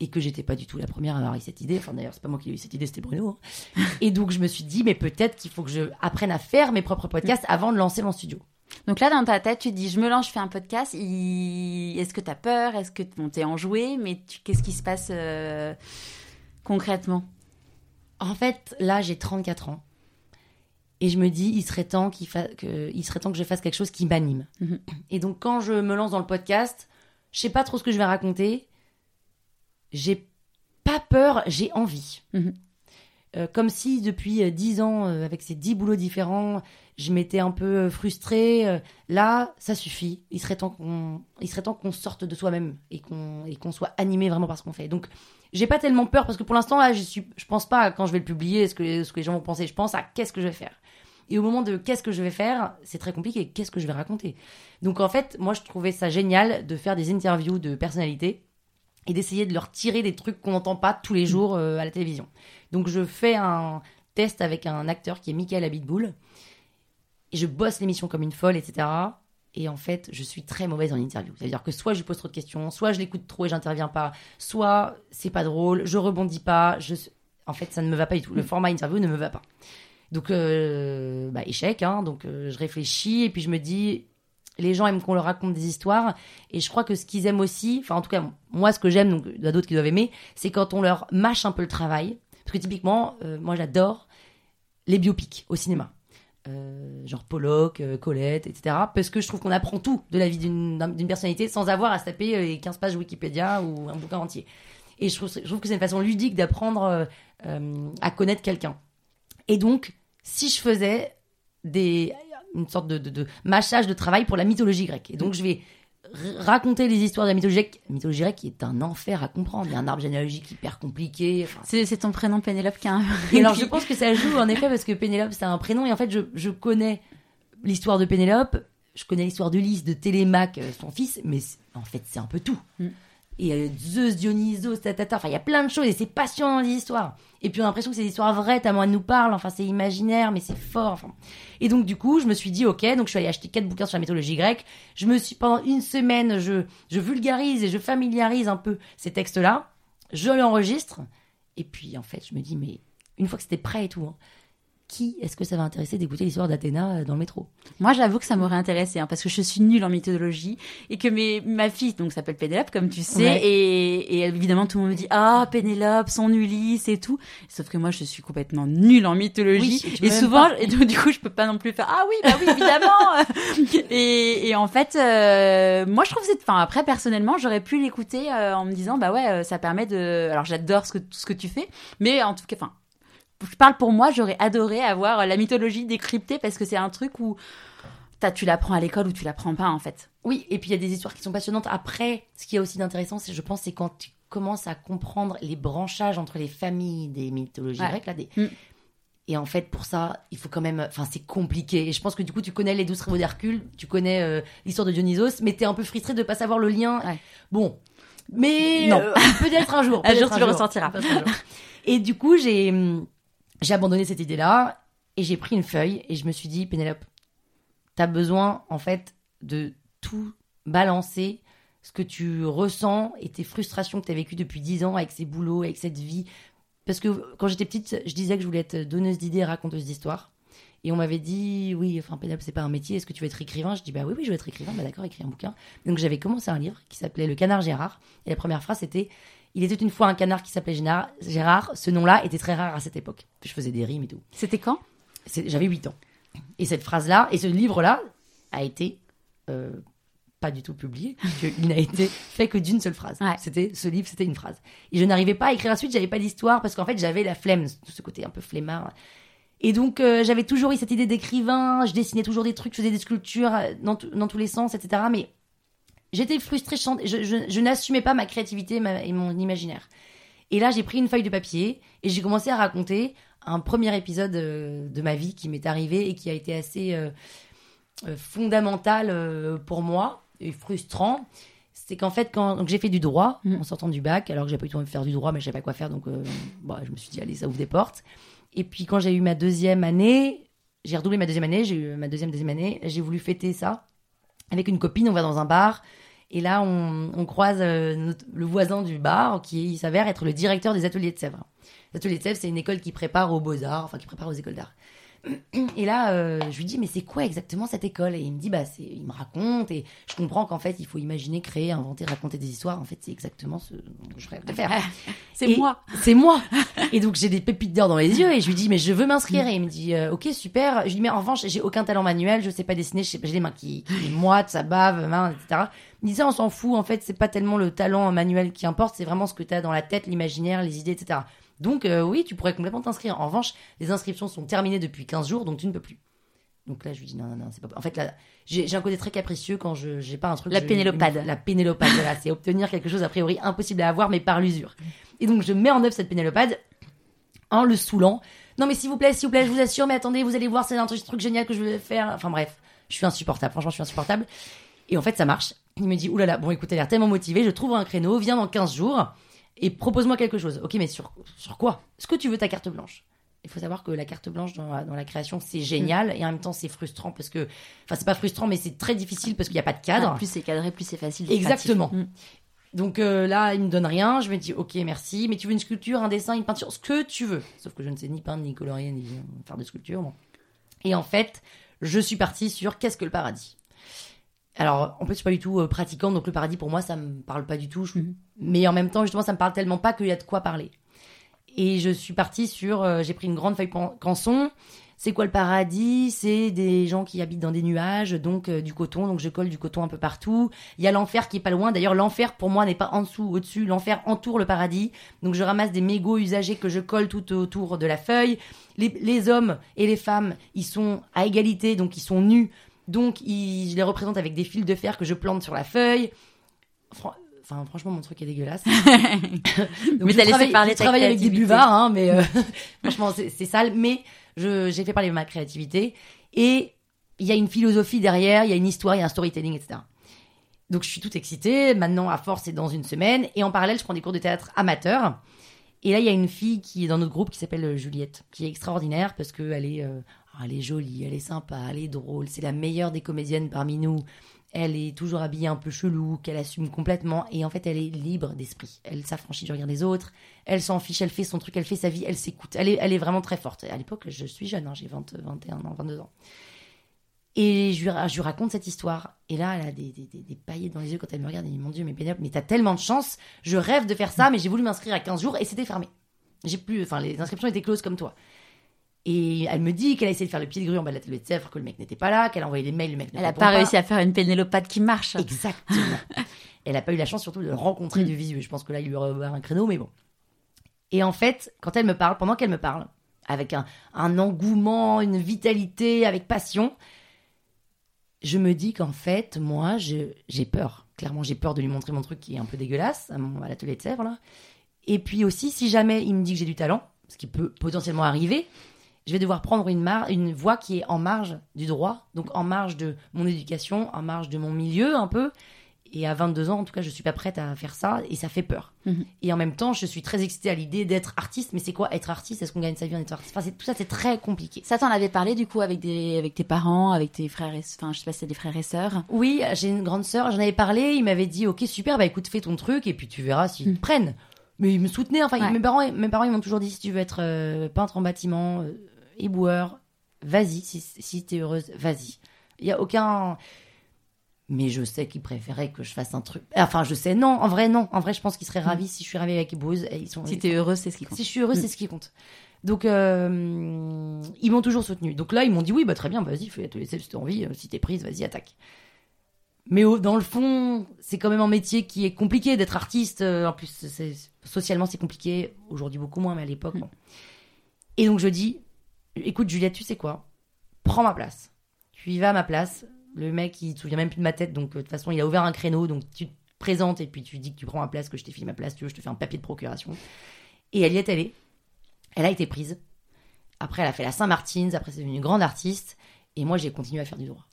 Et que j'étais pas du tout la première à avoir eu cette idée. Enfin, d'ailleurs, c'est pas moi qui ai eu cette idée, c'était Bruno. hein. Et donc, je me suis dit, mais peut-être qu'il faut que je apprenne à faire mes propres podcasts avant de lancer mon studio. Donc là, dans ta tête, tu te dis, je me lance, je fais un podcast. il- Est-ce que tu as peur? Est-ce que bon, t'es enjoué? Mais tu- qu'est-ce qui se passe euh, concrètement? En fait, là, j'ai 34 ans. Et je me dis, il serait temps, qu'il fa- que, il serait temps que je fasse quelque chose qui m'anime. Mhm. Et donc, quand je me lance dans le podcast, je sais pas trop ce que je vais raconter. J'ai pas peur, j'ai envie. Mhm. Euh, comme si depuis euh, 10 ans, euh, avec ces 10 boulots différents, je m'étais un peu frustrée. Euh, là, ça suffit. Il serait temps qu'on, il serait temps qu'on sorte de soi-même et qu'on, et qu'on soit animé vraiment par ce qu'on fait. Donc, j'ai pas tellement peur parce que pour l'instant, là, je suis, je pense pas à quand je vais le publier, ce que, ce que les gens vont penser. Je pense à qu'est-ce que je vais faire. Et au moment de qu'est-ce que je vais faire, c'est très compliqué. Qu'est-ce que je vais raconter? Donc en fait, moi, je trouvais ça génial de faire des interviews de personnalités et d'essayer de leur tirer des trucs qu'on n'entend pas tous les jours euh, à la télévision. Donc je fais un test avec un acteur qui est Michael Abitboul et je bosse l'émission comme une folle, etc. Et en fait, je suis très mauvaise en interview. C'est-à-dire que soit je lui pose trop de questions, soit je l'écoute trop et j'interviens pas, soit c'est pas drôle, je rebondis pas. Je... En fait, ça ne me va pas du tout. Le format interview ne me va pas. Donc, euh, bah, échec. Hein. Donc, euh, je réfléchis et puis je me dis, les gens aiment qu'on leur raconte des histoires. Et je crois que ce qu'ils aiment aussi, enfin, en tout cas, moi, ce que j'aime, donc il y a d'autres qui doivent aimer, c'est quand on leur mâche un peu le travail. Parce que typiquement, euh, moi, j'adore les biopics au cinéma. Euh, genre Pollock, euh, Colette, etc. Parce que je trouve qu'on apprend tout de la vie d'une d'un- d'une personnalité sans avoir à se taper les 15 pages Wikipédia ou un bouquin entier. Et je trouve, que c'est une façon ludique d'apprendre à connaître quelqu'un. Et donc, si je faisais des, une sorte de, de, de mâchage de travail pour la mythologie grecque, et donc je vais raconter les histoires de la mythologie grecque, la mythologie grecque qui est un enfer à comprendre. Il y a un arbre généalogique hyper compliqué. enfin, C'est ton prénom Pénélope qui a un... et alors, je pense que ça joue, en effet, parce que Pénélope, c'est un prénom. Et en fait, je, je connais l'histoire de Pénélope, je connais l'histoire d'Ulysse, de Télémaque, euh, son fils, mais en fait, c'est un peu tout. Mm. Et Zeus, Dionysos, tatata, enfin, il y a plein de choses, et c'est passionnant, les histoires. Et puis, on a l'impression que c'est des histoires vraies, tellement elles nous parlent, enfin, c'est imaginaire, mais c'est fort. Et donc, du coup, je me suis dit, ok, donc je suis allée acheter quatre bouquins sur la mythologie grecque. Je me suis, pendant une semaine, je, je vulgarise et je familiarise un peu ces textes-là. Je l'enregistre. Et puis, en fait, je me dis, mais une fois que c'était prêt et tout, hein, qui est-ce que ça va intéresser d'écouter l'histoire d'Athéna euh, dans le métro? Moi, j'avoue que ça m'aurait intéressé, hein, parce que je suis nulle en mythologie et que mes, ma fille, donc s'appelle Pénélope, comme tu sais, Ouais. et, et évidemment tout le monde me dit ah Pénélope, son Ulysse et tout. Sauf que moi, je suis complètement nulle en mythologie Oui, et souvent, et donc, du coup, je peux pas non plus faire ah oui, bah oui, évidemment. <laughs> et, et en fait, euh, moi, je trouve que c'est, enfin après personnellement, j'aurais pu l'écouter euh, en me disant bah ouais, euh, ça permet de, alors j'adore ce que tout ce que tu fais, mais en tout cas, enfin je parle pour moi, j'aurais adoré avoir la mythologie décryptée parce que c'est un truc où t'as- tu l'apprends à l'école ou tu l'apprends pas en fait. Oui, et puis il y a des histoires qui sont passionnantes. Après, ce qui est aussi d'intéressant, c'est, je pense, c'est quand tu commences à comprendre les branchages entre les familles des mythologies Ouais. grecques. Là, des... Mm. Et en fait, pour ça, il faut quand même. Enfin, c'est compliqué. Et je pense que du coup, tu connais les douze travaux d'Hercule, tu connais euh, l'histoire de Dionysos, mais t'es un peu frustré de pas savoir le lien. Ouais. Bon. Mais Non. euh, peut-être un jour. <laughs> Un jour, tu le jour. Et du coup, j'ai hum, j'ai abandonné cette idée-là. Et j'ai pris une feuille et je me suis dit, Pénélope, t'as besoin en fait de tout balancer ce que tu ressens et tes frustrations que tu as vécues depuis 10 ans avec ces boulots, avec cette vie. Parce que quand j'étais petite, je disais que je voulais être donneuse d'idées raconteuse d'histoires. Et on m'avait dit, oui, enfin, Pénélope, c'est pas un métier, est-ce que tu veux être écrivain? Je dis, bah oui, oui, je veux être écrivain, bah d'accord, écrire un bouquin. Donc j'avais commencé un livre qui s'appelait Le canard Gérard. Et la première phrase, c'était, il était une fois un canard qui s'appelait Gérard. Gérard. Ce nom-là était très rare à cette époque. Je faisais des rimes et tout. C'était quand? J'avais 8 ans. Et cette phrase-là, et ce livre-là, a été euh, pas du tout publié, <laughs> puisqu'il n'a été fait que d'une seule phrase. Ouais. C'était ce livre, c'était une phrase. Et je n'arrivais pas à écrire la suite, j'avais pas d'histoire parce qu'en fait j'avais la flemme, ce côté un peu flemmard. Et donc euh, j'avais toujours eu cette idée d'écrivain, je dessinais toujours des trucs, je faisais des sculptures euh, dans, tout- dans tous les sens, etc. Mais j'étais frustrée, je, n'assumais pas ma créativité ma- et mon imaginaire. Et là j'ai pris une feuille de papier et j'ai commencé à raconter un premier épisode euh, de ma vie qui m'est arrivé et qui a été assez euh, euh, fondamental pour moi et frustrant. C'est qu'en fait, quand j'ai fait du droit Mm. en sortant du bac, alors que j'ai pas eu envie de faire du droit, mais je savais pas quoi faire, donc euh, bah, je me suis dit allez, ça ouvre des portes. Et puis quand j'ai eu ma deuxième année, j'ai redoublé ma deuxième année, j'ai eu ma deuxième deuxième année, j'ai voulu fêter ça avec une copine. On va dans un bar et là on, croise euh, le voisin du bar qui s'avère être le directeur des ateliers de Sèvres. Les ateliers de Sèvres, c'est une école qui prépare aux beaux arts, enfin qui prépare aux écoles d'art. Et là, euh, je lui dis, mais c'est quoi exactement cette école? Et il me dit, bah, c'est, il me raconte, et je comprends qu'en fait, il faut imaginer, créer, inventer, raconter des histoires. En fait, c'est exactement ce que je rêve de faire. <laughs> C'est moi. C'est moi. Et donc j'ai des pépites d'or dans les yeux et je lui dis mais je veux m'inscrire et il me dit euh, ok super. Je lui dis mais en revanche j'ai aucun talent manuel, je sais pas dessiner, je sais pas- j'ai les mains qui, qui moitent, ça bave, main, etc. Il me disait on s'en fout en fait c'est pas tellement le talent manuel qui importe, c'est vraiment ce que tu as dans la tête, l'imaginaire, les idées, etc. Donc euh, oui tu pourrais complètement t'inscrire. En revanche les inscriptions sont terminées depuis 15 jours donc tu ne peux plus. Donc là je lui dis non non non c'est pas. En fait là j'ai un côté très capricieux quand je j'ai pas un truc. La je- pénélopade. La pénélopade voilà c'est obtenir quelque chose a priori impossible à avoir mais par l'usure. Et donc, je mets en œuvre cette pénélopade en le saoulant. Non, mais s'il vous plaît, s'il vous plaît, je vous assure, mais attendez, vous allez voir, c'est un truc, truc génial que je vais faire. Enfin, bref, je suis insupportable. Franchement, je suis insupportable. Et en fait, ça marche. Il me dit, oulala, bon, écoute, elle a l'air tellement motivée, je trouve un créneau, viens dans 15 jours et propose-moi quelque chose. Ok, mais sur, sur quoi? Est-ce que tu veux ta carte blanche? Il faut savoir que la carte blanche dans la, dans la création, c'est génial et en même temps, c'est frustrant parce que, enfin, c'est pas frustrant, mais c'est très difficile parce qu'il n'y a pas de cadre. Ah, plus c'est cadré, plus c'est facile. Exactement. Mm. Donc euh, là, il me donne rien. Je me dis, ok, merci. Mais tu veux une sculpture, un dessin, une peinture, ce que tu veux. Sauf que je ne sais ni peindre, ni colorier, ni faire de sculpture. Et en fait, je suis partie sur qu'est-ce que le paradis? Alors, en plus, je suis pas du tout euh, pratiquante, donc le paradis pour moi, ça me parle pas du tout. Je- Mhm. Mais en même temps, justement, ça me parle tellement pas qu'il y a de quoi parler. Et je suis partie sur, euh, j'ai pris une grande feuille canson. C'est quoi le paradis? C'est des gens qui habitent dans des nuages, donc euh, du coton. Donc je colle du coton un peu partout. Il y a l'enfer qui est pas loin. D'ailleurs, l'enfer pour moi n'est pas en dessous ou au-dessus. L'enfer entoure le paradis. Donc je ramasse des mégots usagés que je colle tout autour de la feuille. Les, les hommes et les femmes, ils sont à égalité, donc ils sont nus. Donc je les représente avec des fils de fer que je plante sur la feuille. Fran- Enfin, franchement, mon truc est dégueulasse. <laughs> Donc, Mais t'as laissé parler je travaille avec des buvards, hein, mais euh, <laughs> <laughs> franchement, c'est sale. Mais j'ai fait parler ma créativité. Et il y a une philosophie derrière, il y a une histoire, il y a un storytelling, etc. Donc je suis toute excitée. Maintenant, à force, c'est dans une semaine. Et en parallèle, je prends des cours de théâtre amateur. Et là, il y a une fille qui est dans notre groupe qui s'appelle euh, Juliette, qui est extraordinaire parce qu'elle est, euh, elle est jolie, elle est sympa, elle est drôle. C'est la meilleure des comédiennes parmi nous. Elle est toujours habillée un peu chelou, qu'elle assume complètement. Et en fait, elle est libre d'esprit. Elle s'affranchit du regard des autres. Elle s'en fiche, elle fait son truc, elle fait sa vie, elle s'écoute. Elle est, elle est vraiment très forte. À l'époque, je suis jeune, hein, j'ai 20, 21 ans, 22 ans. Et je lui, je lui raconte cette histoire. Et là, elle a des, des, des, des paillettes dans les yeux quand elle me regarde. Elle dit Mon Dieu, mais Pénélope, mais t'as tellement de chance. Je rêve de faire ça, mais j'ai voulu m'inscrire à 15 jours et c'était fermé. J'ai plus, enfin, les inscriptions étaient closes comme toi. Et elle me dit qu'elle a essayé de faire le pied de grue en bas de la télé de Sèvres, que le mec n'était pas là, qu'elle a envoyé des mails, le mec Elle a répond pas réussi à faire une pénélopade qui marche. Exactement. <laughs> Elle n'a pas eu la chance surtout de le rencontrer Mm. du visu. Je pense que là, il lui aurait ouvert un créneau, mais bon. Et en fait, quand elle me parle, pendant qu'elle me parle, avec un, un engouement, une vitalité, avec passion, je me dis qu'en fait, moi, j'ai peur. Clairement, j'ai peur de lui montrer mon truc qui est un peu dégueulasse à, mon- à l'atelier de Sèvres. Là. Et puis aussi, si jamais il me dit que j'ai du talent, ce qui peut potentiellement arriver, je vais devoir prendre une, mar- une voie qui est en marge du droit, donc en marge de mon éducation, en marge de mon milieu un peu. Et à 22 ans, en tout cas, je suis pas prête à faire ça et ça fait peur. Mhm. Et en même temps, je suis très excitée à l'idée d'être artiste. Mais c'est quoi être artiste? Est-ce qu'on gagne sa vie en étant artiste? Enfin, tout ça, c'est très compliqué. Ça, t'en avais parlé du coup avec, des, avec tes parents, avec tes frères et enfin, je sais pas si c'est des frères et sœurs. Oui, j'ai une grande sœur, j'en avais parlé, il m'avait dit ok super, bah écoute fais ton truc et puis tu verras s'ils te prennent. Mais ils me soutenaient, enfin Ouais. mes parents, mes parents ils m'ont toujours dit si tu veux être euh, peintre en bâtiment, euh, éboueur, vas-y, si, si t'es heureuse, vas-y. Il y a aucun. Mais je sais qu'ils préféraient que je fasse un truc. Enfin je sais, non, en vrai non, en vrai je pense qu'ils seraient ravis si je suis ravie avec et Ils sont. Si t'es heureuse, c'est ce qui compte. Si je suis heureuse, c'est ce qui compte. Donc, euh, ils m'ont toujours soutenu. Donc là, ils m'ont dit oui, bah très bien, vas-y, fais te laisser si t'as envie. euh, Si t'es prise, vas-y, attaque. Mais au- dans le fond, c'est quand même un métier qui est compliqué d'être artiste. euh, En plus, socialement, c'est compliqué. Aujourd'hui, beaucoup moins, mais à l'époque. bon. Et donc, je dis écoute, Juliette, tu sais quoi? Prends ma place. Tu y vas à ma place. Le mec, il se souvient même plus de ma tête. Donc, euh, de toute façon, il a ouvert un créneau. Donc, tu te présentes et puis tu dis que tu prends ma place, que je t'ai filé ma place. Tu veux, je te fais un papier de procuration. Et elle y est allée. Elle a été prise. Après, elle a fait la Saint-Martin's. Après, c'est devenu une grande artiste. Et moi, j'ai continué à faire du droit.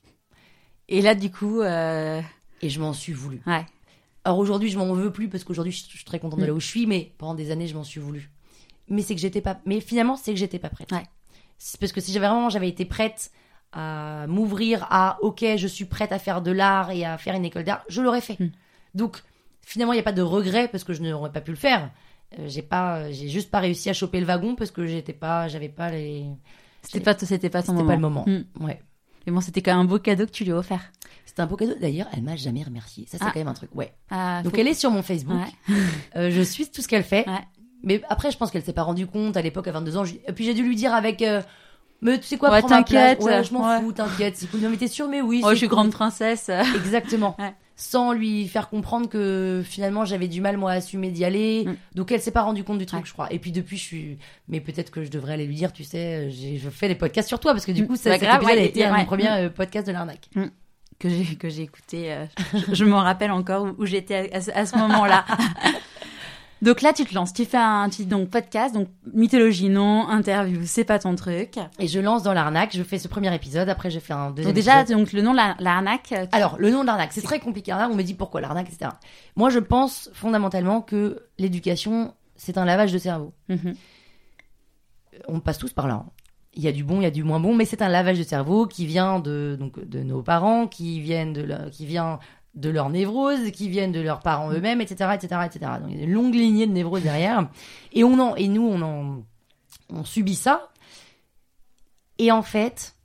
Et là, du coup, euh, Et je m'en suis voulu. ouais. Alors aujourd'hui, je m'en veux plus parce qu'aujourd'hui, je je suis très contente de Mm. là où je suis. Mais pendant des années, je m'en suis voulu. Mais c'est que j'étais pas. Mais finalement, c'est que j'étais pas prête. Ouais. Parce que si j'avais vraiment, j'avais été prête à m'ouvrir à OK, je suis prête à faire de l'art et à faire une école d'art, je l'aurais fait. Mm. Donc finalement, il n'y a pas de regret parce que je n'aurais pas pu le faire. Euh, j'ai pas, j'ai juste pas réussi à choper le wagon parce que j'étais pas, j'avais pas les. C'était pas, c'était pas C'était pas le moment. Mm. Ouais. Mais bon, c'était quand même un beau cadeau que tu lui as offert. C'était un beau cadeau. D'ailleurs, elle m'a jamais remercié. Ça, c'est Ah. quand même un truc. Ouais. Ah, Donc faut- elle est sur mon Facebook. Ouais. <laughs> Euh, je suis tout ce qu'elle fait. Ouais. Mais après, je pense qu'elle s'est pas rendue compte à l'époque, à 22 ans. Je- Et puis j'ai dû lui dire avec. euh, Mais tu sais quoi, Ouais, prends ma place. t'inquiète, Ouais, je m'en ouais. fous, t'inquiète, c'est cool. Non, mais t'es sûre, mais oui. Oh, c'est je suis cool. grande princesse. <laughs> Exactement. Ouais. Sans lui faire comprendre que finalement j'avais du mal moi à assumer d'y aller. Mm. Donc elle s'est pas rendue compte du truc, Ouais. je crois. Et puis depuis, je suis. Mais peut-être que je devrais aller lui dire, tu sais, euh, je fais des podcasts sur toi parce que du Mm. coup, ça, Bah, cet grave, épisode ouais, a été ouais, ouais. premiers Mm. euh, podcasts de l'arnaque. que j'ai que j'ai écouté. euh, <laughs> je, je m'en rappelle encore où, où j'étais à, à ce- à ce moment-là. <laughs> donc là, tu te lances, tu fais un dis donc podcast, donc mythologie non, interview, c'est pas ton truc. Et je lance dans l'arnaque, je fais ce premier épisode, après je fais un deuxième Donc déjà, épisode. donc le nom de la- l'arnaque. euh, tu- Alors, le nom de l'arnaque, c'est très compliqué. L'arnaque, on me dit pourquoi l'arnaque, etc. Moi, je pense fondamentalement que l'éducation, c'est un lavage de cerveau. Mhm. On passe tous par là. hein. Il y a du bon, il y a du moins bon, mais c'est un lavage de cerveau qui vient de, donc, de nos parents, qui, viennent de leur- qui vient de leur névrose, qui viennent de leurs parents eux-mêmes, etc., etc., etc. Donc, il y a une longue lignée de névrose derrière. Et, on en, et nous, on, en, on subit ça. Et en fait,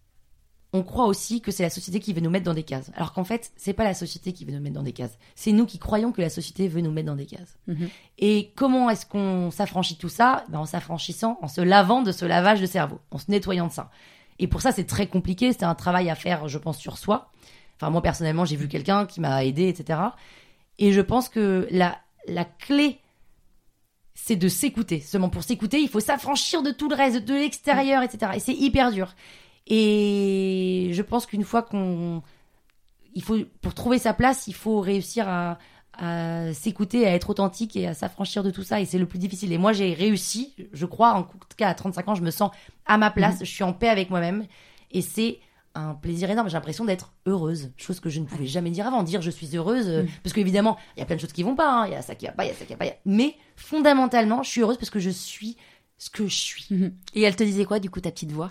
on croit aussi que c'est la société qui veut nous mettre dans des cases. Alors qu'en fait, c'est pas la société qui veut nous mettre dans des cases. C'est nous qui croyons que la société veut nous mettre dans des cases. Mhm. Et comment est-ce qu'on s'affranchit tout ça? Ben, En s'affranchissant, en se lavant de ce lavage de cerveau, en se nettoyant de ça. Et pour ça, c'est très compliqué. C'est un travail à faire, je pense, sur soi. Enfin, moi, personnellement, j'ai vu quelqu'un qui m'a aidé, etc. Et je pense que la, la clé, c'est de s'écouter. Seulement pour s'écouter, il faut s'affranchir de tout le reste, de l'extérieur, etc. Et c'est hyper dur. Et je pense qu'une fois qu'on, il faut, pour trouver sa place, il faut réussir à, à s'écouter, à être authentique et à s'affranchir de tout ça. Et c'est le plus difficile. Et moi, j'ai réussi, je crois, en tout cas à 35 ans, je me sens à ma place, je suis en paix avec moi-même. Et c'est un plaisir énorme. J'ai l'impression d'être heureuse, chose que je ne pouvais jamais dire avant. Dire je suis heureuse, euh, parce qu'évidemment, il y a plein de choses qui vont pas. hein. Il y a ça qui va pas, il y a ça qui va pas. a- Mais fondamentalement, je suis heureuse parce que je suis ce que je suis. Mhm. Et elle te disait quoi, du coup, ta petite voix?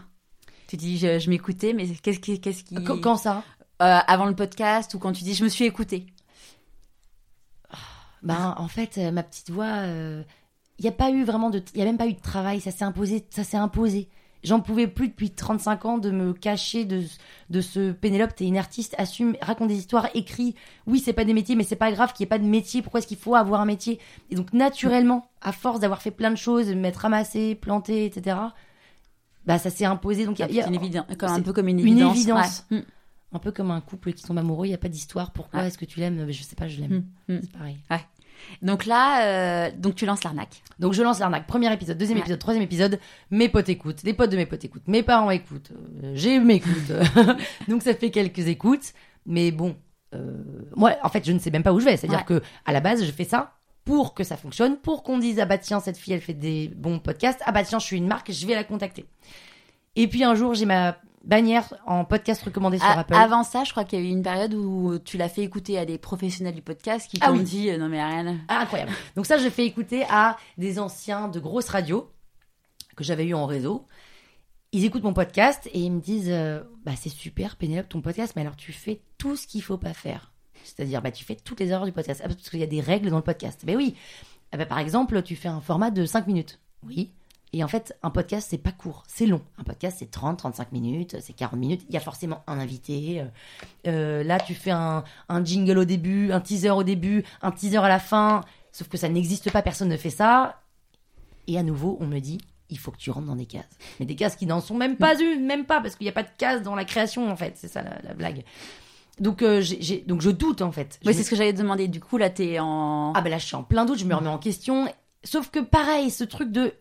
Tu dis, je, je m'écoutais, mais qu'est-ce qui, qu'est-ce qui, Quand, quand ça? Euh, avant le podcast ou quand tu dis, je me suis écoutée? Ben, en fait, euh, ma petite voix, il n'y a pas eu vraiment de, il y a même pas eu de travail, ça s'est imposé, ça s'est imposé. J'en pouvais plus depuis 35 ans de me cacher de, de ce Pénélope, t'es une artiste, assume, raconte des histoires, écris. Oui, c'est pas des métiers, mais c'est pas grave qu'il n'y ait pas de métier. Pourquoi est-ce qu'il faut avoir un métier? Et donc, naturellement, à force d'avoir fait plein de choses, de m'être ramassé, planté, etc., bah, ça s'est imposé. Donc, il y a- Une évidence, comme un peu comme une une évidence. évidence. Ouais. Mm. un peu comme un couple qui tombe amoureux, il n'y a pas d'histoire. Pourquoi est-ce que tu l'aimes? Je sais pas, je l'aime. Mm, mm. C'est pareil. Donc là, euh, donc tu lances l'arnaque. Donc je lance l'arnaque. Premier épisode, deuxième Ouais. épisode, troisième épisode. Mes potes écoutent, les potes de mes potes écoutent, mes parents écoutent, euh, j'ai m'écoute. <laughs> Donc ça fait quelques écoutes. Mais bon, euh, moi en fait je ne sais même pas où je vais. C'est-à-dire Ouais. que à la base je fais ça pour que ça fonctionne, pour qu'on dise ah bah tiens cette fille elle fait des bons podcasts, ah bah tiens je suis une marque, je vais la contacter. Et puis un jour j'ai ma bannière en podcast recommandé sur A- Apple. Avant ça, je crois qu'il y a eu une période où tu l'as fait écouter à des professionnels du podcast qui Ah t'ont oui. dit euh, non mais rien. Ah, incroyable. Donc ça, je fais écouter à des anciens de grosses radios que j'avais eu en réseau. Ils écoutent mon podcast et ils me disent euh, bah c'est super Pénélope ton podcast mais alors tu fais tout ce qu'il faut pas faire. C'est-à-dire bah tu fais toutes les erreurs du podcast Ah, parce qu'il y a des règles dans le podcast. Mais oui. Ah bah, par exemple, tu fais un format de 5 minutes. Oui. Et en fait, un podcast, c'est pas court, c'est long. Un podcast, c'est 30, 35 minutes, c'est 40 minutes. Il y a forcément un invité. euh, euh, là, tu fais un, un jingle au début, un teaser au début, un teaser à la fin. Sauf que ça n'existe pas, personne ne fait ça. Et à nouveau, on me dit, il faut que tu rentres dans des cases. Mais des cases qui n'en sont même pas une, même pas, parce qu'il n'y a pas de cases dans la création, en fait. C'est ça la, la blague. Donc, euh, donc je doute, en fait. Oui, c'est ce que j'allais demander. Du coup, là, t'es en. ah ben là, je suis en plein doute, je me remets en question. Sauf que pareil, ce truc de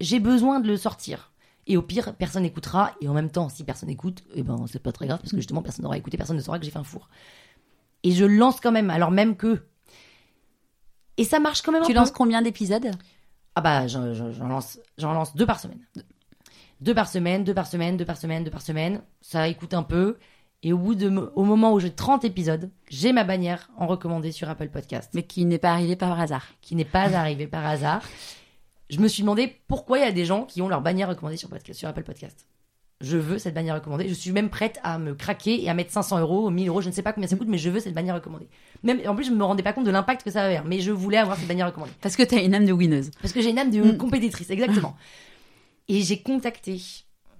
j'ai besoin de le sortir. Et au pire, personne n'écoutera. Et en même temps, si personne écoute, eh ben c'est pas très grave parce que justement, personne n'aura écouté, personne ne saura que j'ai fait un four. Et je lance quand même, alors même que. Et ça marche quand même un tu peu. lances combien d'épisodes? Ah bah j'en lance, j'en lance deux par semaine. Deux par semaine, deux par semaine, deux par semaine, deux par semaine. Ça écoute un peu. Et au bout de, mo- au moment où j'ai 30 épisodes, j'ai ma bannière en recommandé sur Apple Podcast Mais qui n'est pas arrivé par hasard. qui n'est pas arrivé par hasard. Je me suis demandé pourquoi il y a des gens qui ont leur bannière recommandée sur, podcast, sur Apple Podcast. Je veux cette bannière recommandée. Je suis même prête à me craquer et à mettre 500 euros, 1000 euros, je ne sais pas combien ça coûte, mais je veux cette bannière recommandée. Même, en plus, je ne me rendais pas compte de l'impact que ça va avoir, mais je voulais avoir cette bannière recommandée. Parce que t'as une âme de winneuse. Parce que j'ai une âme de compétitrice, exactement. Et j'ai contacté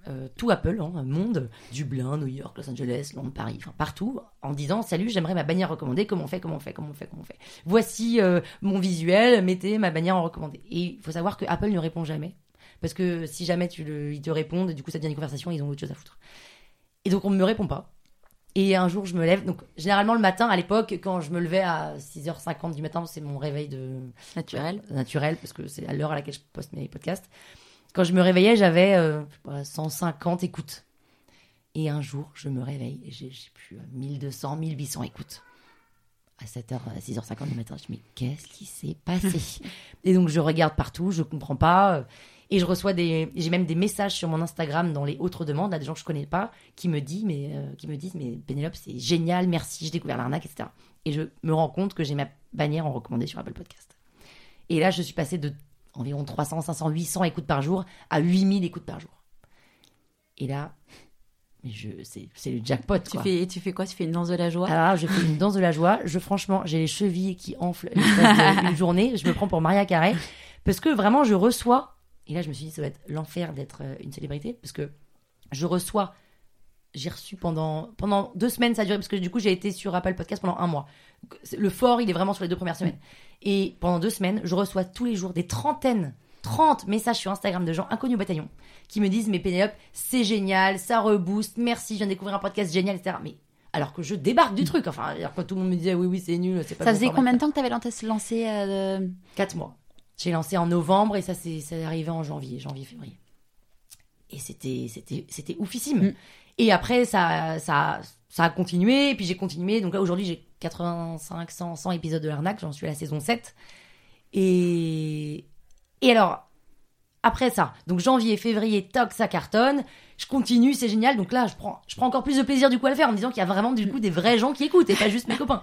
euh, tout Apple, hein, monde, Dublin, New York, Los Angeles, Londres, Paris, enfin partout, en disant Salut, j'aimerais ma bannière recommandée, comment on fait, comment on fait, comment on fait, comment on fait. Voici euh, mon visuel, mettez ma bannière en recommandée. Et il faut savoir que Apple ne répond jamais. Parce que si jamais tu le, ils te répondent, du coup ça devient une conversation, ils ont autre chose à foutre. Et donc on ne me répond pas. Et un jour, je me lève. Donc, généralement, le matin, à l'époque, quand je me levais à 6h50 du matin, c'est mon réveil de, Naturel. naturel parce que c'est à l'heure à laquelle je poste mes podcasts. Quand je me réveillais, j'avais euh, je sais pas, 150 écoutes. Et un jour, je me réveille et j'ai plus euh, 1200, 1800 écoutes. À 7h, à 6h50 du matin, je me dis, mais qu'est-ce qui s'est passé? <laughs> Et donc, je regarde partout, je comprends pas. euh, Et je reçois des. J'ai même des messages sur mon Instagram dans les autres demandes à des gens que je connais pas qui me, disent, mais, euh, qui me disent Mais Pénélope, c'est génial, merci, j'ai découvert l'arnaque, etc. Et je me rends compte que j'ai ma bannière en recommandé sur Apple Podcast. Et là, je suis passée de environ 300, 500, 800 écoutes par jour à 8000 écoutes par jour. Et là, mais je, c'est, le jackpot. Tu quoi. fais, tu fais quoi? Tu fais une danse de la joie? Alors là, je fais une danse de la joie. Je, franchement, j'ai les chevilles qui enflent l'espace d'une <laughs> journée. Je me prends pour Maria Carré. Parce que vraiment, je reçois. Et là, je me suis dit, ça va être l'enfer d'être euh, une célébrité. Parce que je reçois. J'ai reçu pendant, pendant deux semaines, ça a duré. Parce que du coup, j'ai été sur Apple Podcast pendant un mois. Le fort, il est vraiment sur les deux premières semaines. Et pendant deux semaines, je reçois tous les jours des trentaines, 30 messages sur Instagram de gens inconnus au bataillon qui me disent Mais Pénélope, c'est génial, ça rebooste, merci, je viens de découvrir un podcast génial, etc. Mais alors que je débarque du truc, enfin, alors que tout le monde me disait Oui, oui, c'est nul, c'est pas Ça bon faisait combien de temps que t'avais lancé, lancé euh, Quatre mois. J'ai lancé en novembre et ça c'est ça arrivé en janvier, janvier février. Et c'était c'était c'était oufissime. Mm. Et après ça ça a continué et puis j'ai continué donc là aujourd'hui j'ai 85 100 100 épisodes de l'arnaque, j'en suis à la saison 7. Et et alors après ça, donc janvier, février, toc, ça cartonne. Je continue, c'est génial. Donc là, je prends, je prends encore plus de plaisir du coup à le faire en me disant qu'il y a vraiment du coup des vrais gens qui écoutent et pas juste mes copains.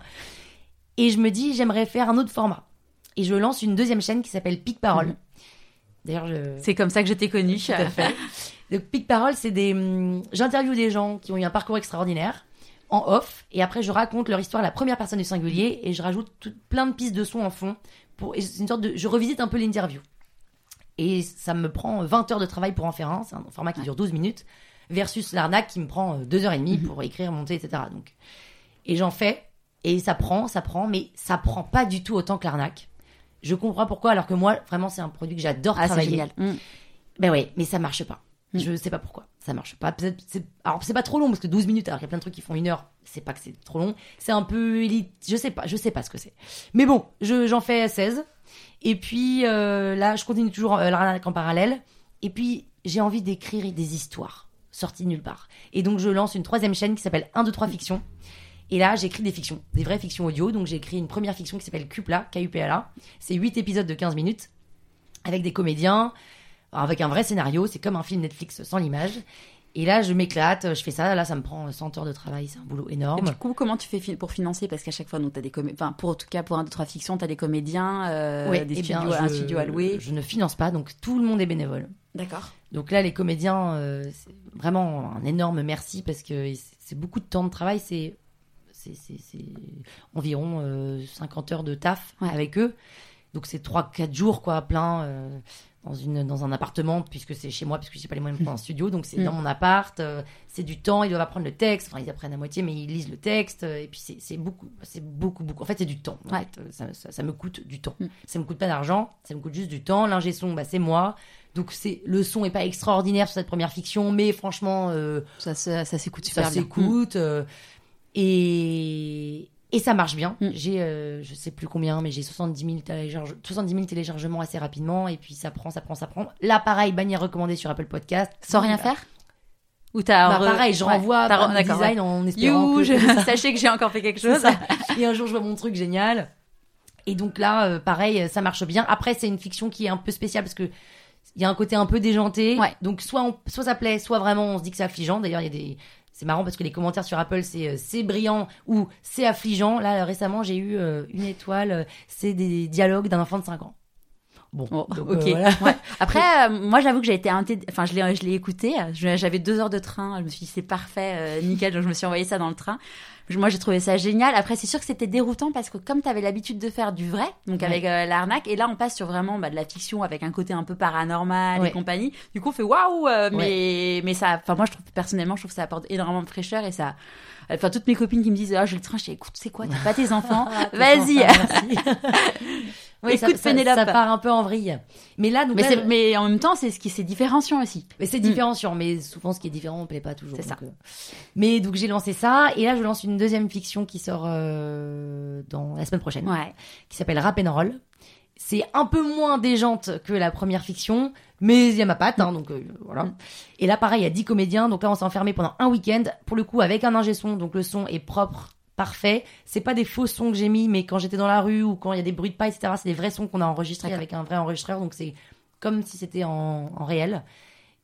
Et je me dis, j'aimerais faire un autre format. Et je lance une deuxième chaîne qui s'appelle Pic Parole. Mhm. D'ailleurs, je. C'est comme ça que je t'ai connue. Tout à fait. Donc, Pic Parole, c'est des. hum, J'interviewe des gens qui ont eu un parcours extraordinaire en off, et après, je raconte leur histoire à la première personne du singulier, et je rajoute tout- plein de pistes de son en fond. Pour... et C'est une sorte de. Je revisite un peu l'interview. Et ça me prend 20 heures de travail pour en faire un. C'est un format qui dure 12 minutes. Versus l'arnaque qui me prend 2h30 pour écrire, monter, etc. Donc, et j'en fais. Et ça prend, ça prend, mais ça prend pas du tout autant que l'arnaque. Je comprends pourquoi, alors que moi, vraiment, c'est un produit que j'adore Ah, c'est travailler. génial. Mm. Ben ouais, mais ça marche pas. Mm. Je sais pas pourquoi. Ça marche pas. C'est- Alors, c'est pas trop long parce que 12 minutes, alors qu'il y a plein de trucs qui font une heure. C'est pas que c'est trop long. C'est un peu élite. Je sais pas. Je sais pas ce que c'est. Mais bon, je- j'en fais 16. Et puis, euh, là, je continue toujours euh, en parallèle. Et puis, j'ai envie d'écrire des histoires sorties de nulle part. Et donc, je lance une troisième chaîne qui s'appelle 1, 2, 3 Fiction. Et là, j'écris des fictions, des vraies fictions audio. Donc, j'ai écrit une première fiction qui s'appelle Cupla, K-U-P-L-A. C'est 8 épisodes de 15 minutes avec des comédiens, avec un vrai scénario. C'est comme un film Netflix sans l'image. Et là, je m'éclate, je fais ça. Là, ça me prend 100 heures de travail. C'est un boulot Et énorme. du coup, comment tu fais pour financer? Parce qu'à chaque fois, donc, t'as des comé- enfin, pour en tout cas, pour un, deux, trois fictions, t'as des comédiens, euh, Ouais, des eh bien, studios, un studio à louer. Je ne finance pas, donc tout le monde est bénévole. D'accord. Donc là, les comédiens, euh, vraiment un énorme merci parce que c'est- c'est beaucoup de temps de travail. C'est c'est- environ euh, 50 heures de taf Ouais. avec eux. Donc c'est 3-4 jours, quoi, plein. euh, dans, une, dans un appartement, puisque c'est chez moi, puisque j'ai pas les moyens de prendre un <laughs> studio, donc c'est Mm. dans mon appart, euh, c'est du temps, ils doivent apprendre le texte, enfin ils apprennent à moitié, mais ils lisent le texte, euh, et puis c'est beaucoup, c'est beaucoup, beaucoup, en fait c'est du temps, en Ouais. fait, euh, ça, ça- ça me coûte du temps, Mm. ça me coûte pas d'argent, ça me coûte juste du temps, l'ingé son, bah, c'est moi, donc c'est le son est pas extraordinaire sur cette première fiction, mais franchement, euh, Ça, ça s'écoute super ça bien. s'écoute euh, et et ça marche bien. Mm. J'ai euh, je sais plus combien mais j'ai 70 000 télécharge- 70 000 téléchargements assez rapidement et puis ça prend ça prend ça prend. Là pareil bannière recommandée sur Apple Podcast Sans rien Bah, faire Ou t'as Bah, re- pareil, je Ouais, renvoie par d'accord, design ouais. en espérant You, que je- <laughs> sachez que j'ai encore fait quelque chose. Et un jour, je vois mon truc génial. Et donc là, euh, pareil, ça marche bien. Après, c'est une fiction qui est un peu spéciale parce que il y a un côté un peu déjanté. Ouais. Donc soit on- soit ça plaît, soit vraiment on se dit que c'est affligeant. D'ailleurs, il y a des c'est marrant parce que les commentaires sur Apple c'est euh, c'est brillant ou c'est affligeant. Là récemment, j'ai eu euh, une étoile, euh, c'est des dialogues d'un enfant de 5 ans. Bon, donc, ok. euh, voilà. Ouais. <laughs> Après, euh, moi, j'avoue que j'ai été enfin, je l'ai, je l'ai écouté. J'avais deux heures de train. Je me suis dit, c'est parfait, euh, nickel. Donc, je me suis envoyé ça dans le train. Moi, j'ai trouvé ça génial. Après, c'est sûr que c'était déroutant parce que comme tu avais l'habitude de faire du vrai, donc Ouais. avec euh, l'arnaque, et là, on passe sur vraiment bah, de la fiction avec un côté un peu paranormal et compagnie. Du coup, on fait waouh, euh, mais mais ça, enfin, moi, je trouve personnellement, je trouve que ça apporte énormément de fraîcheur et ça. Enfin, toutes mes copines qui me disent, ah, j'ai le train, je dis, écoute, c'est quoi, t'as pas tes enfants, <laughs> Ah, vas-y. <laughs> oui, Écoute, ça- Pénélope. ça part un peu en vrille. Mais là, donc Mais, là, mais en même temps, c'est ce qui c'est différenciant aussi. Mais c'est différenciant, mais souvent ce qui est différent, on plaît pas toujours. C'est ça. euh. Mais donc j'ai lancé ça, et là je lance une deuxième fiction qui sort euh, dans la semaine prochaine, Ouais. qui s'appelle Rap and Roll. C'est un peu moins déjante que la première fiction, mais il y a ma patte, hein, donc euh, voilà. Mm. Et là pareil, il y a 10 comédiens, donc là on s'est enfermé pendant un week-end, pour le coup avec un ingé son, donc le son est propre, parfait. C'est pas des faux sons que j'ai mis, mais quand j'étais dans la rue ou quand il y a des bruits de pas, etc., c'est des vrais sons qu'on a enregistrés avec un vrai enregistreur, donc c'est comme si c'était en, en réel.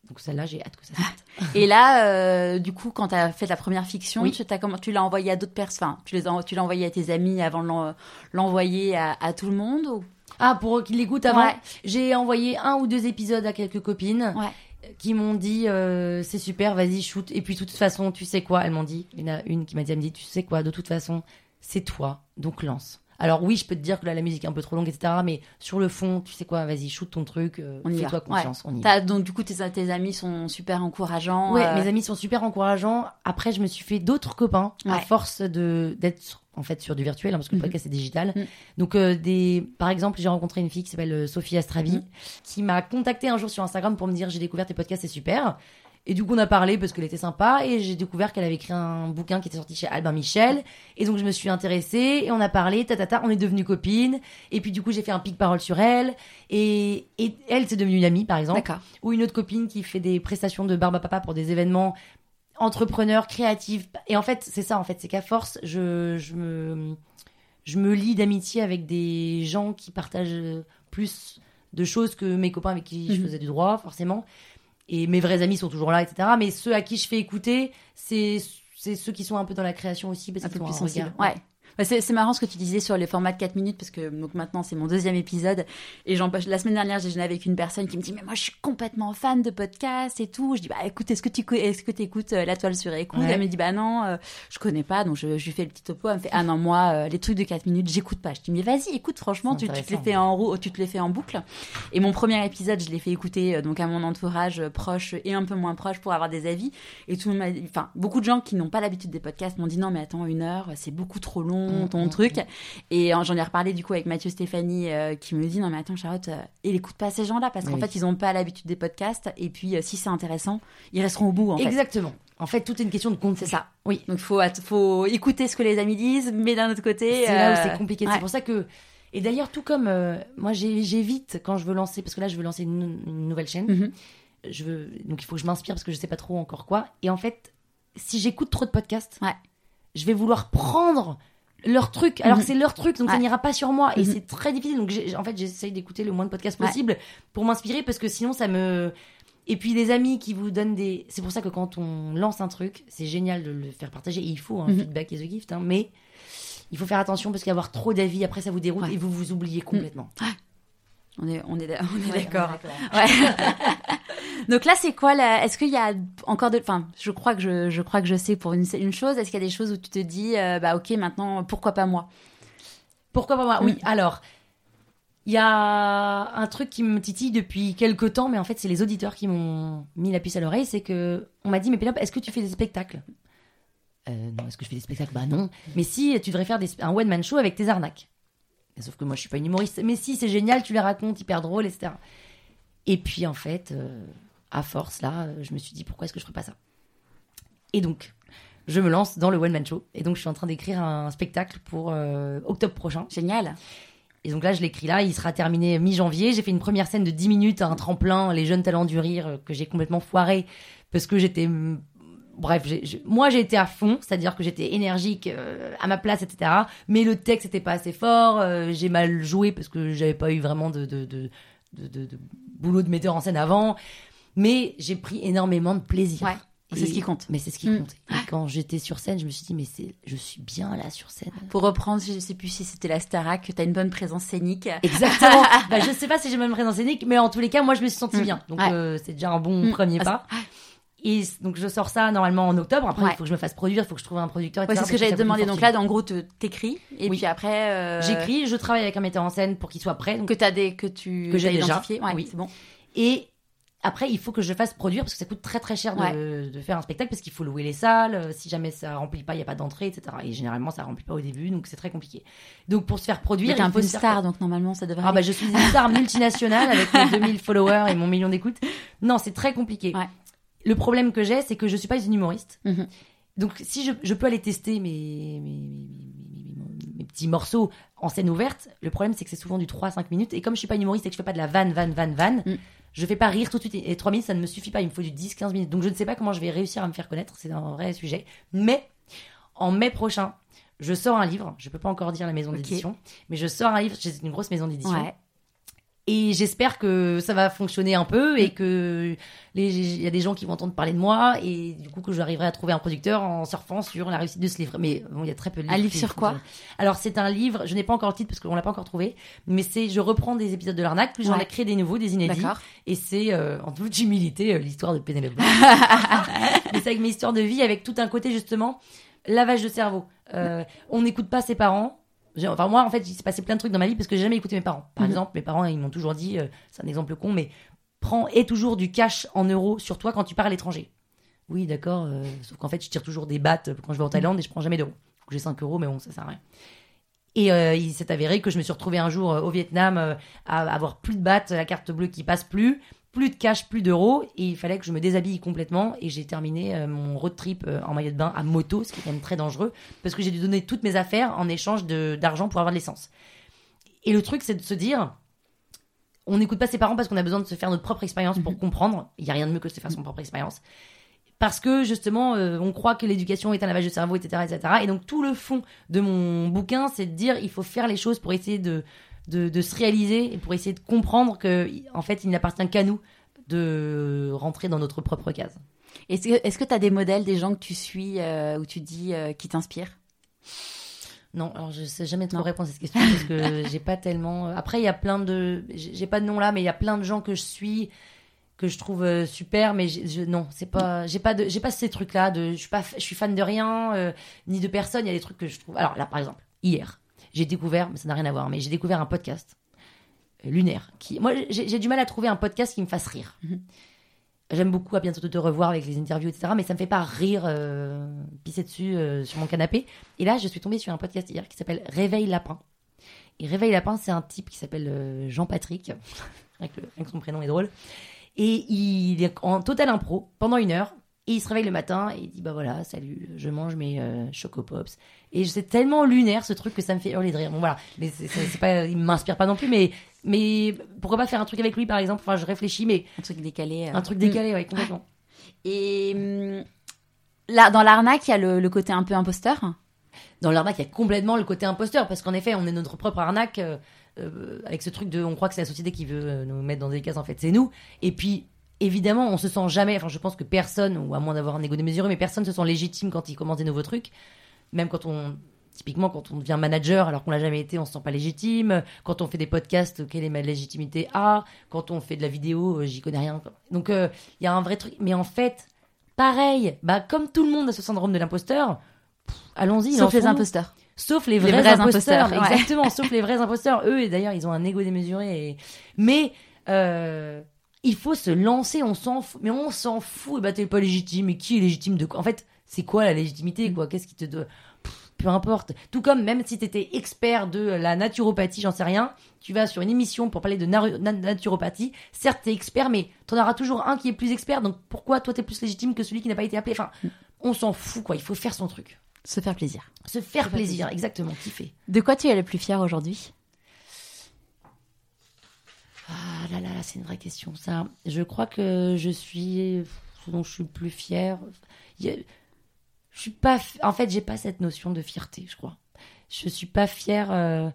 Donc celle-là, j'ai hâte que ça sorte. Et là, euh, du coup, quand tu as fait ta première fiction, Oui. tu, l'as envoyé à d'autres personnes, enfin, tu l'as envoyé à tes amis avant de l'en- l'envoyer à, à tout le monde ou... Ah, pour qu'ils l'écoutent avant. Ouais. J'ai envoyé un ou deux épisodes à quelques copines Ouais. qui m'ont dit euh, c'est super, vas-y shoot. Et puis de toute façon, tu sais quoi? Elles m'ont dit. Il y en a une qui m'a dit, elle me dit, tu sais quoi? De toute façon, c'est toi, donc lance. Alors oui, je peux te dire que là la musique est un peu trop longue, etc. Mais sur le fond, tu sais quoi Vas-y, shoot ton truc. euh, Fais-toi confiance, on y va. Donc du coup, tes, tes amis sont super encourageants. Ouais, euh, mes amis sont super encourageants. Après, je me suis fait d'autres copains à force de d'être en fait sur du virtuel, hein, parce que le Mhm. podcast est digital. Mhm. Donc, euh, des, par exemple, j'ai rencontré une fille qui s'appelle euh, Sophie Astravi, Mhm. qui m'a contacté un jour sur Instagram pour me dire j'ai découvert tes podcasts, c'est super. Et du coup, on a parlé parce qu'elle était sympa et j'ai découvert qu'elle avait écrit un bouquin qui était sorti chez Albin Michel. Et donc, je me suis intéressée et on a parlé, tatata, on est devenues copines. Et puis, du coup, j'ai fait un pic parole sur elle. Et, et elle, c'est devenue une amie, par exemple D'accord. ou une autre copine qui fait des prestations de barbe à papa pour des événements entrepreneurs, créatifs. Et en fait, c'est ça, en fait, c'est qu'à force, je, je me, je me lie d'amitié avec des gens qui partagent plus de choses que mes copains avec qui je Mhm. faisais du droit, forcément. Et mes vrais amis sont toujours là, etc. Mais ceux à qui je fais écouter, c'est, c'est ceux qui sont un peu dans la création aussi, parce qu'ils ont plus un regard. Ouais. Ouais, C'est marrant ce que tu disais sur les formats de 4 minutes parce que donc maintenant c'est mon deuxième épisode et la semaine dernière j'ai déjeuné avec une personne qui me dit mais moi je suis complètement fan de podcasts et tout. Je dis bah écoute est-ce que tu est-ce que écoutes la toile sur écoute Ouais. elle me dit bah non euh, je connais pas donc je, je lui fais le petit topo. Elle me fait ah non moi euh, les trucs de 4 minutes j'écoute pas. Je dis mais vas-y écoute franchement tu, tu te les fais en roue tu te les fais en boucle. Et mon premier épisode je l'ai fait écouter euh, donc à mon entourage euh, proche et un peu moins proche pour avoir des avis. Et tout le monde m'a dit- enfin beaucoup de gens qui n'ont pas l'habitude des podcasts m'ont dit non mais attends une heure c'est beaucoup trop long Mm, ton mm, truc et euh, j'en ai reparlé du coup avec Mathieu Stéphanie euh, qui me dit non mais attends Charlotte euh, il écoute pas ces gens là parce qu'en Oui. fait ils ont pas l'habitude des podcasts et puis si c'est intéressant ils resteront au bout en fait Exactement. En fait, tout est une question de contenu. c'est ça Oui. donc faut faut écouter ce que les amis disent mais d'un autre côté C'est là où c'est compliqué. ouais. C'est pour ça que. Et d'ailleurs, tout comme euh, moi, j'évite quand je veux lancer, parce que là, je veux lancer une, une nouvelle chaîne. Mhm. Je veux, donc il faut que je m'inspire parce que je sais pas trop encore quoi. Et en fait, si j'écoute trop de podcasts, Ouais. je vais vouloir prendre leur truc. Alors Mhm. c'est leur truc, donc ça n'ira pas sur moi. Et Mhm. c'est très difficile. Donc en fait, j'essaye d'écouter le moins de podcasts Ouais. possible pour m'inspirer parce que sinon, ça me. Et puis des amis qui vous donnent des. C'est pour ça que quand on lance un truc, c'est génial de le faire partager. Et il faut un Mhm. feedback et the gift, hein, mais il faut faire attention parce qu'avoir trop d'avis, après ça vous déroute Ouais. et vous vous oubliez complètement. On est, on est, <laughs> on est Ouais, d'accord. <laughs> Ouais. <laughs> Donc là, c'est quoi Est-ce qu'il y a encore de, enfin, je crois que je, je crois que je sais pour une, une chose. Est-ce qu'il y a des choses où tu te dis, euh, bah ok, maintenant, pourquoi pas moi? Pourquoi pas moi? Mm. Oui, alors. Il y a un truc qui me titille depuis quelques temps, mais en fait, c'est les auditeurs qui m'ont mis la puce à l'oreille. C'est que on m'a dit, mais Pénélope, est-ce que tu fais des spectacles? Euh, Non, est-ce que je fais des spectacles? Bah non. Mais si, tu devrais faire des- un one-man show avec tes arnaques. Et Sauf que moi, je suis pas une humoriste. Mais si, c'est génial, tu les racontes, hyper drôle, etc. Et puis, en fait, euh, à force, là, euh, je me suis dit, pourquoi est-ce que je ferais pas ça? Et donc, je me lance dans le one-man show. Et donc, je suis en train d'écrire un spectacle pour euh, octobre prochain. Génial. Et donc là, je l'écris là, il sera terminé mi-janvier. J'ai fait une première scène de 10 minutes, un tremplin, les jeunes talents du rire, que j'ai complètement foiré, parce que j'étais... Bref, moi j'ai été à fond, c'est-à-dire que j'étais énergique, euh, à ma place, etc. Mais le texte n'était pas assez fort, euh, j'ai mal joué parce que j'avais pas eu vraiment de, de, de, de, de- de boulot de metteur en scène avant. Mais j'ai pris énormément de plaisir. Ouais. C'est ce qui compte. Mais c'est ce qui Mm. compte. Et quand j'étais sur scène, je me suis dit, mais c'est, je suis bien là sur scène. Pour reprendre, je sais plus si c'était la Starac, que t'as une bonne présence scénique. Exactement. <laughs> bah, je sais pas si j'ai même présence scénique, mais en tous les cas, moi, je me suis sentie Mm. bien. Donc, Ouais. euh, c'est déjà un bon Mm. premier Ah, pas. Et donc, je sors ça normalement en octobre. Après, Ouais. il faut que je me fasse produire, il faut que je trouve un producteur. Ouais, c'est ce que j'allais te demander. Donc là, en gros, te- t'écris et Oui. puis après, euh, J'écris, je travaille avec un metteur en scène pour qu'il soit prêt. donc- que t'as des que tu Que j'ai identifié. Ouais, Oui. c'est bon. Et après, il faut que je fasse produire parce que ça coûte très très cher de, faire un spectacle parce qu'il faut louer les salles. euh, Si jamais ça remplit pas, il y a pas d'entrée, etc. Et généralement, ça remplit pas au début, donc c'est très compliqué. Donc, pour se faire produire, t'es un peu une faire star, donc normalement, ça devrait. Ah bah je suis une star <laughs> multinationale avec mes 2000 followers et mon million d'écoutes. Non, c'est très compliqué. Le problème que j'ai, c'est que je suis pas une humoriste. Mhm. Donc si je, je peux aller tester mes, mes, petits morceaux en scène ouverte, le problème c'est que c'est souvent du 3 à 5 minutes. Et comme je suis pas une humoriste et que je fais pas de la vanne, vanne, vanne, vanne, Mm. je fais pas rire tout de suite. Et 3 minutes, ça ne me suffit pas. Il me faut du 10, 15 minutes. Donc je ne sais pas comment je vais réussir à me faire connaître. C'est un vrai sujet. Mais en mai prochain, je sors un livre. Je peux pas encore dire la maison d'édition. Mais je sors un livre. C'est une grosse maison d'édition. Ouais. Et j'espère que ça va fonctionner un peu et que les- il y a des gens qui vont entendre parler de moi et du coup que j'arriverai à trouver un producteur en surfant sur la réussite de ce livre. Mais bon, il y a très peu de livres. Un livre sur quoi. Alors c'est un livre, je n'ai pas encore le titre parce qu'on l'a pas encore trouvé, mais c'est je reprends des épisodes de l'arnaque, puis j'en Ouais. ai créé des nouveaux, des inédits. Et c'est euh, en toute humilité euh, l'histoire de Pénélope. <laughs> <laughs> mais c'est avec mes histoires de vie, avec tout un côté justement lavage de cerveau. Euh, on n'écoute pas ses parents. Enfin moi en fait il s'est passé plein de trucs dans ma vie parce que j'ai jamais écouté mes parents. Par Mhm. exemple mes parents ils m'ont toujours dit, euh, c'est un exemple con, mais prends et toujours du cash en euros sur toi quand tu pars à l'étranger. Oui d'accord, euh, sauf qu'en fait je tire toujours des battes quand je vais en Thaïlande et je prends jamais d'euros. J'ai 5 euros mais bon ça sert à rien. Et euh, il s'est avéré que je me suis retrouvée un jour au Vietnam à avoir plus de battes, la carte bleue qui passe plus, plus de cash, plus d'euros, et il fallait que je me déshabille complètement. Et j'ai terminé euh, mon road trip euh, en maillot de bain à moto, ce qui est quand même très dangereux, parce que j'ai dû donner toutes mes affaires en échange d'argent pour avoir de l'essence. Et le truc, c'est de se dire, on n'écoute pas ses parents parce qu'on a besoin de se faire notre propre expérience pour comprendre. Il y a rien de mieux que de se faire son propre expérience. Parce que justement, euh, on croit que l'éducation est un lavage de cerveau, etc., etc. Et donc tout le fond de mon bouquin, c'est de dire il faut faire les choses pour essayer de, de, de se réaliser et pour essayer de comprendre que en fait, il n'appartient qu'à nous de rentrer dans notre propre case. Est-ce que est-ce que t'as des modèles, des gens que tu suis, euh, où tu dis euh, qui t'inspirent? Non, alors je sais jamais trop répondre à cette question parce que <laughs> j'ai pas tellement. Après, il y a plein de. J'ai pas de nom là, mais il y a plein de gens que je suis que je trouve euh, super, mais je, non, c'est pas. J'ai pas de. J'ai pas ces trucs là. De. Je suis pas. Je suis fan de rien euh, ni de personne. Il y a des trucs que je trouve. Alors là, par exemple, hier, j'ai découvert, mais ça n'a rien à voir, mais j'ai découvert un podcast euh, lunaire qui. Moi, j'ai du mal à trouver un podcast qui me fasse rire. Mhm. J'aime beaucoup à bientôt te revoir avec les interviews, etc. Mais ça me fait pas rire, euh, pisser dessus euh, sur mon canapé. Et là, je suis tombée sur un podcast hier qui s'appelle Réveil Lapin. Et Réveil Lapin, c'est un type qui s'appelle euh, Jean-Patrick. <laughs> rien que son prénom est drôle. Et il est en total impro pendant une heure. Et il se réveille le matin et il dit Bah voilà, salut, je mange mes euh, Choco Pops. Et c'est tellement lunaire ce truc que ça me fait hurler de rire. Bon voilà, mais c'est, pas, il m'inspire pas non plus. Mais, mais pourquoi pas faire un truc avec lui par exemple? Enfin, je réfléchis, mais Un truc décalé. euh. un truc décalé, ouais, complètement. Et hum, là, dans l'arnaque, il y a le, le côté un peu imposteur? Dans l'arnaque, il y a complètement le côté imposteur, parce qu'en effet, on est notre propre arnaque, euh, euh, avec ce truc de, on croit que c'est la société qui veut nous mettre dans des cases, en fait, c'est nous. Et puis, évidemment, on se sent jamais. Enfin, je pense que personne, ou à moins d'avoir un ego démesuré, mais personne se sent légitime quand il commence des nouveaux trucs. Même quand on. Typiquement, quand on devient manager alors qu'on l'a jamais été, on se sent pas légitime. Quand on fait des podcasts, quelle est ma légitimité à Quand on fait de la vidéo, euh, j'y connais rien. Donc, euh, il y a un vrai truc. Mais en fait, pareil, bah, comme tout le monde a ce syndrome de l'imposteur, allons-y. Sauf les imposteurs. Sauf les Les vrais, vrais imposteurs, imposteurs, ouais. exactement. sauf les vrais imposteurs, eux, et d'ailleurs, ils ont un ego démesuré. Et... Mais euh, il faut se lancer, on s'en fout. Mais on s'en fout. Et bah, t'es pas légitime. Mais qui est légitime de quoi? En fait, c'est quoi la légitimité quoi? Qu'est-ce qui te doit Pff, Peu importe. Tout comme même si t'étais expert de la naturopathie, j'en sais rien, tu vas sur une émission pour parler de na- na- naturopathie. Certes, t'es expert, mais t'en auras toujours un qui est plus expert. Donc pourquoi toi t'es plus légitime que celui qui n'a pas été appelé? Enfin, on s'en fout quoi. Il faut faire son truc. Se faire plaisir. Se faire faire plaisir, plaisir. exactement, kiffer. De quoi tu es le plus fier aujourd'hui? Ah là là là, c'est une vraie question ça. Je crois que je suis ce dont je suis le plus fière. Je suis pas en fait, j'ai pas cette notion de fierté, je crois. Je suis pas fière euh,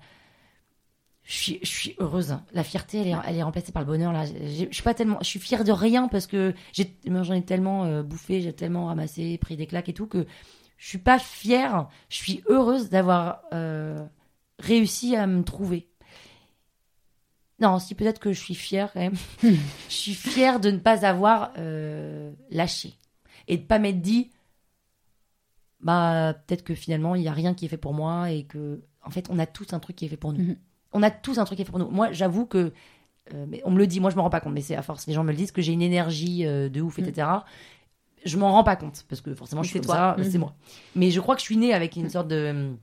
je suis, je suis heureuse. La fierté, elle est, elle est remplacée par le bonheur. Là, je suis pas tellement, je suis fière de rien parce que j'en ai tellement euh, bouffé, j'ai tellement ramassé, pris des claques et tout que je suis pas fière. Je suis heureuse d'avoir euh, réussi à me trouver. Non, si peut-être que je suis fière quand même. <laughs> je suis fière de ne pas avoir euh, lâché et de pas m'être dit, bah peut-être que finalement il y a rien qui est fait pour moi et que en fait on a tous un truc qui est fait pour nous. Mhm. On a tous un truc qui est fait pour nous. Moi, j'avoue que euh, mais on me le dit, moi je me rends pas compte, mais c'est à force les gens me le disent que j'ai une énergie euh, de ouf, etc. Je m'en rends pas compte parce que forcément je suis comme toi. ça, c'est moi. Mais je crois que je suis née avec une sorte de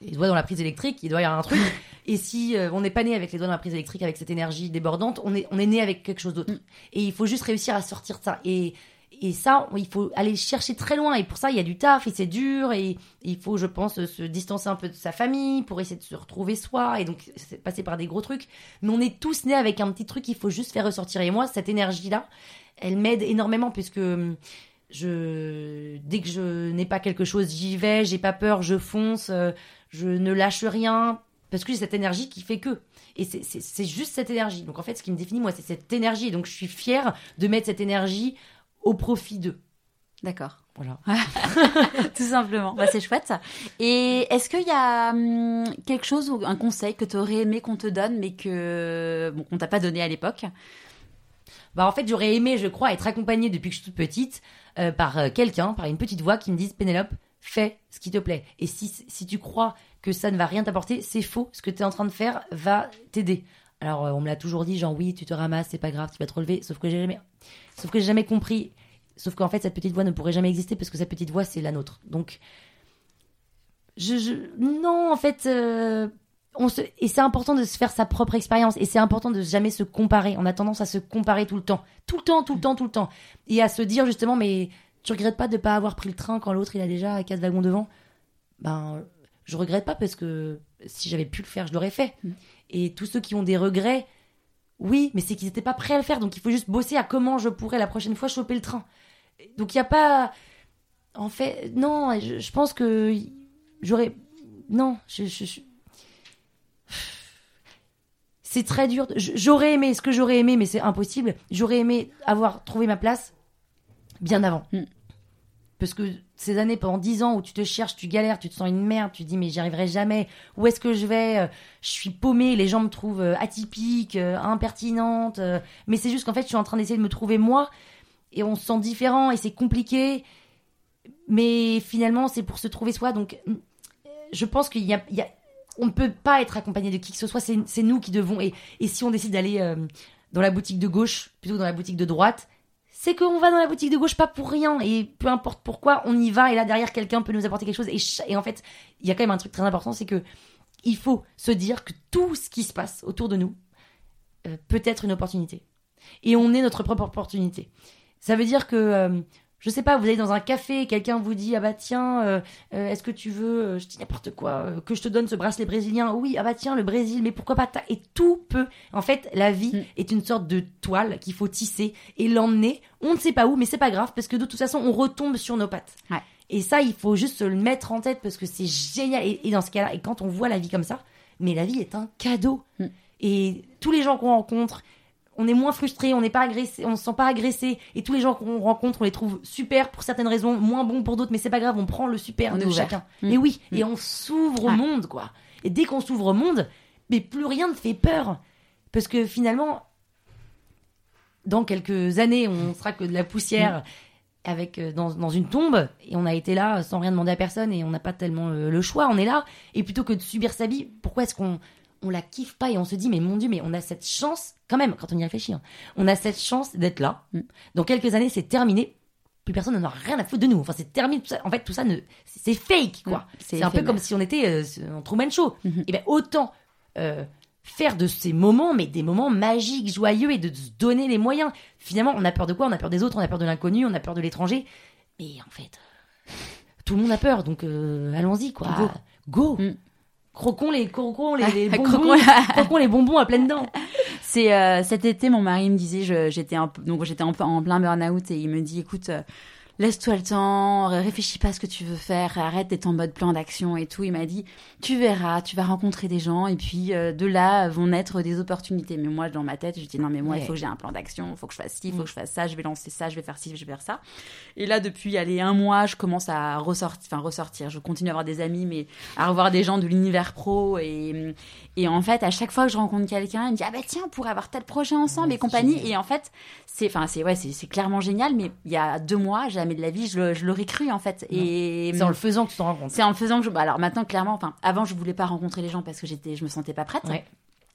les doigts dans la prise électrique, il doit y avoir un truc. <laughs> Et si euh, on n'est pas né avec les doigts dans la prise électrique, avec cette énergie débordante, on est, on est né avec quelque chose d'autre. Et il faut juste réussir à sortir de ça. Et, et ça, il faut aller chercher très loin. Et pour ça, il y a du taf et c'est dur. Et il faut, je pense, se distancer un peu de sa famille pour essayer de se retrouver soi. Et donc, c'est passer par des gros trucs. Mais on est tous nés avec un petit truc qu'il faut juste faire ressortir. Et moi, cette énergie-là, elle m'aide énormément puisque hum, je, dès que je n'ai pas quelque chose, j'y vais, j'ai pas peur, je fonce, euh, je ne lâche rien parce que j'ai cette énergie qui fait que. Et c'est- juste cette énergie. Donc en fait, ce qui me définit, moi, c'est cette énergie. Donc je suis fière de mettre cette énergie au profit d'eux. D'accord. Voilà. <laughs> Tout simplement. Bah, c'est chouette. Et est-ce qu'il y a hum, quelque chose ou un conseil que tu aurais aimé qu'on te donne, mais que bon, qu'on t'a pas donné à l'époque? Bah en fait, j'aurais aimé, je crois, être accompagnée depuis que je suis toute petite euh, par euh, quelqu'un, par une petite voix qui me dise Pénélope, fais ce qui te plaît. Et si, si tu crois que ça ne va rien t'apporter, c'est faux. Ce que tu es en train de faire va t'aider. Alors euh, on me l'a toujours dit, genre oui, tu te ramasses, c'est pas grave, tu vas te relever. Sauf que j'ai jamais, sauf que j'ai jamais compris. Sauf qu'en fait, cette petite voix ne pourrait jamais exister parce que cette petite voix, c'est la nôtre. Donc, je, non, en fait, euh, on se... et c'est important de se faire sa propre expérience et c'est important de jamais se comparer. On a tendance à se comparer tout le temps, tout le temps, tout le temps, tout le temps, et à se dire justement, mais tu regrettes pas de pas avoir pris le train quand l'autre il a déjà quatre wagons devant? Ben, je regrette pas parce que si j'avais pu le faire, je l'aurais fait. Mm. Et tous ceux qui ont des regrets, oui, mais c'est qu'ils n'étaient pas prêts à le faire. Donc il faut juste bosser à comment je pourrais la prochaine fois choper le train. Donc il n'y a pas. En fait, non, je, je pense que j'aurais. Non, je. je- je- C'est très dur. J'aurais aimé, ce que j'aurais aimé, mais c'est impossible. J'aurais aimé avoir trouvé ma place bien avant. Mm. Parce que ces années, pendant dix ans où tu te cherches, tu galères, tu te sens une merde, tu te dis mais j'y arriverai jamais. Où est-ce que je vais? Je suis paumée, les gens me trouvent euh, atypique, euh, impertinente. euh, mais c'est juste qu'en fait, je suis en train d'essayer de me trouver moi. Et on se sent différent et c'est compliqué. Mais finalement, c'est pour se trouver soi. Donc, mm, je pense qu'il y a, il y a- on ne peut pas être accompagné de qui que ce soit. C'est c'est nous qui devons. Et, et si on décide d'aller euh, dans la boutique de gauche plutôt que dans la boutique de droite, c'est qu'on va dans la boutique de gauche pas pour rien. Et peu importe pourquoi, on y va. Et là, derrière, quelqu'un peut nous apporter quelque chose. Et, et en fait, il y a quand même un truc très important, c'est que il faut se dire que tout ce qui se passe autour de nous euh, peut être une opportunité. Et on est notre propre opportunité. Ça veut dire que, euh, je sais pas, vous allez dans un café, et quelqu'un vous dit, ah bah tiens, euh, euh, est-ce que tu veux, euh, je dis n'importe quoi, que je te donne ce bracelet brésilien Oui, ah bah tiens, le Brésil, mais pourquoi pas ta- Et tout peut. En fait, la vie Mm. est une sorte de toile qu'il faut tisser et l'emmener. On ne sait pas où, mais c'est pas grave parce que de toute façon, on retombe sur nos pattes. Ouais. Et ça, il faut juste se le mettre en tête parce que c'est génial. Et, et dans ce cas-là, et quand on voit la vie comme ça, mais la vie est un cadeau. Mm. Et tous les gens qu'on rencontre, on est moins frustré, on n'est pas agressé, on se sent pas agressé, et tous les gens qu'on rencontre, on les trouve super pour certaines raisons, moins bons pour d'autres, mais c'est pas grave, on prend le super On de chacun. Mm. Et oui, Mm. et on s'ouvre au Ouais. monde, quoi. Et dès qu'on s'ouvre au monde, mais plus rien ne fait peur, parce que finalement, dans quelques années, on sera que de la poussière. Avec euh, dans, dans une tombe et on a été là sans rien demander à personne et on n'a pas tellement euh, le choix on est là et plutôt que de subir sa vie pourquoi est-ce qu'on on la kiffe pas et on se dit mais mon dieu mais on a cette chance quand même quand on y réfléchit hein, on a cette chance d'être là. Mm. dans quelques années c'est terminé. Plus personne n'en a rien à foutre de nous. Enfin c'est terminé tout ça. En fait tout ça ne c'est fake quoi. Mm. c'est un peu comme si on était euh, en Truman Show. Mhm. et ben autant euh, faire de ces moments mais des moments magiques joyeux et de se donner les moyens. Finalement on a peur de quoi? On a peur des autres on a peur de l'inconnu on a peur de l'étranger. Mais en fait euh, tout le monde a peur donc euh, allons-y quoi. Go. go. Mm. Croquons les croquons les, les Ah, <laughs> bonbons croquons- <laughs> les bonbons à pleines dents. C'est euh, cet été, mon mari me disait, je- j'étais un donc j'étais en plein burn-out et il me dit, écoute, euh, laisse-toi le temps, réfléchis pas à ce que tu veux faire, arrête d'être en mode plan d'action et tout. Il m'a dit, tu verras, tu vas rencontrer des gens et puis euh, de là vont naître des opportunités. Mais moi, dans ma tête, je dis non, mais moi, il faut que j'ai un plan d'action, il faut que je fasse ci, il faut Mm. que je fasse ça, je vais lancer ça, je vais faire ci, je vais faire ça. Et là, depuis allez, un mois, je commence à ressortir, enfin ressortir. Je continue à avoir des amis, mais à revoir des gens de l'univers pro et et en fait, à chaque fois que je rencontre quelqu'un, il me dit ah bah tiens, on pourrait avoir tel projet ensemble Ouais, et compagnie. génial. Et en fait, c'est enfin c'est ouais, c'est c'est clairement génial. Mais il y a deux mois, jamais de la vie, je, l'aurais cru en fait. Et c'est en le faisant que tu t'en rends compte c'est en le faisant que je. bah, alors maintenant, clairement, enfin, avant, je voulais pas rencontrer les gens parce que j'étais, je me sentais pas prête. Ouais.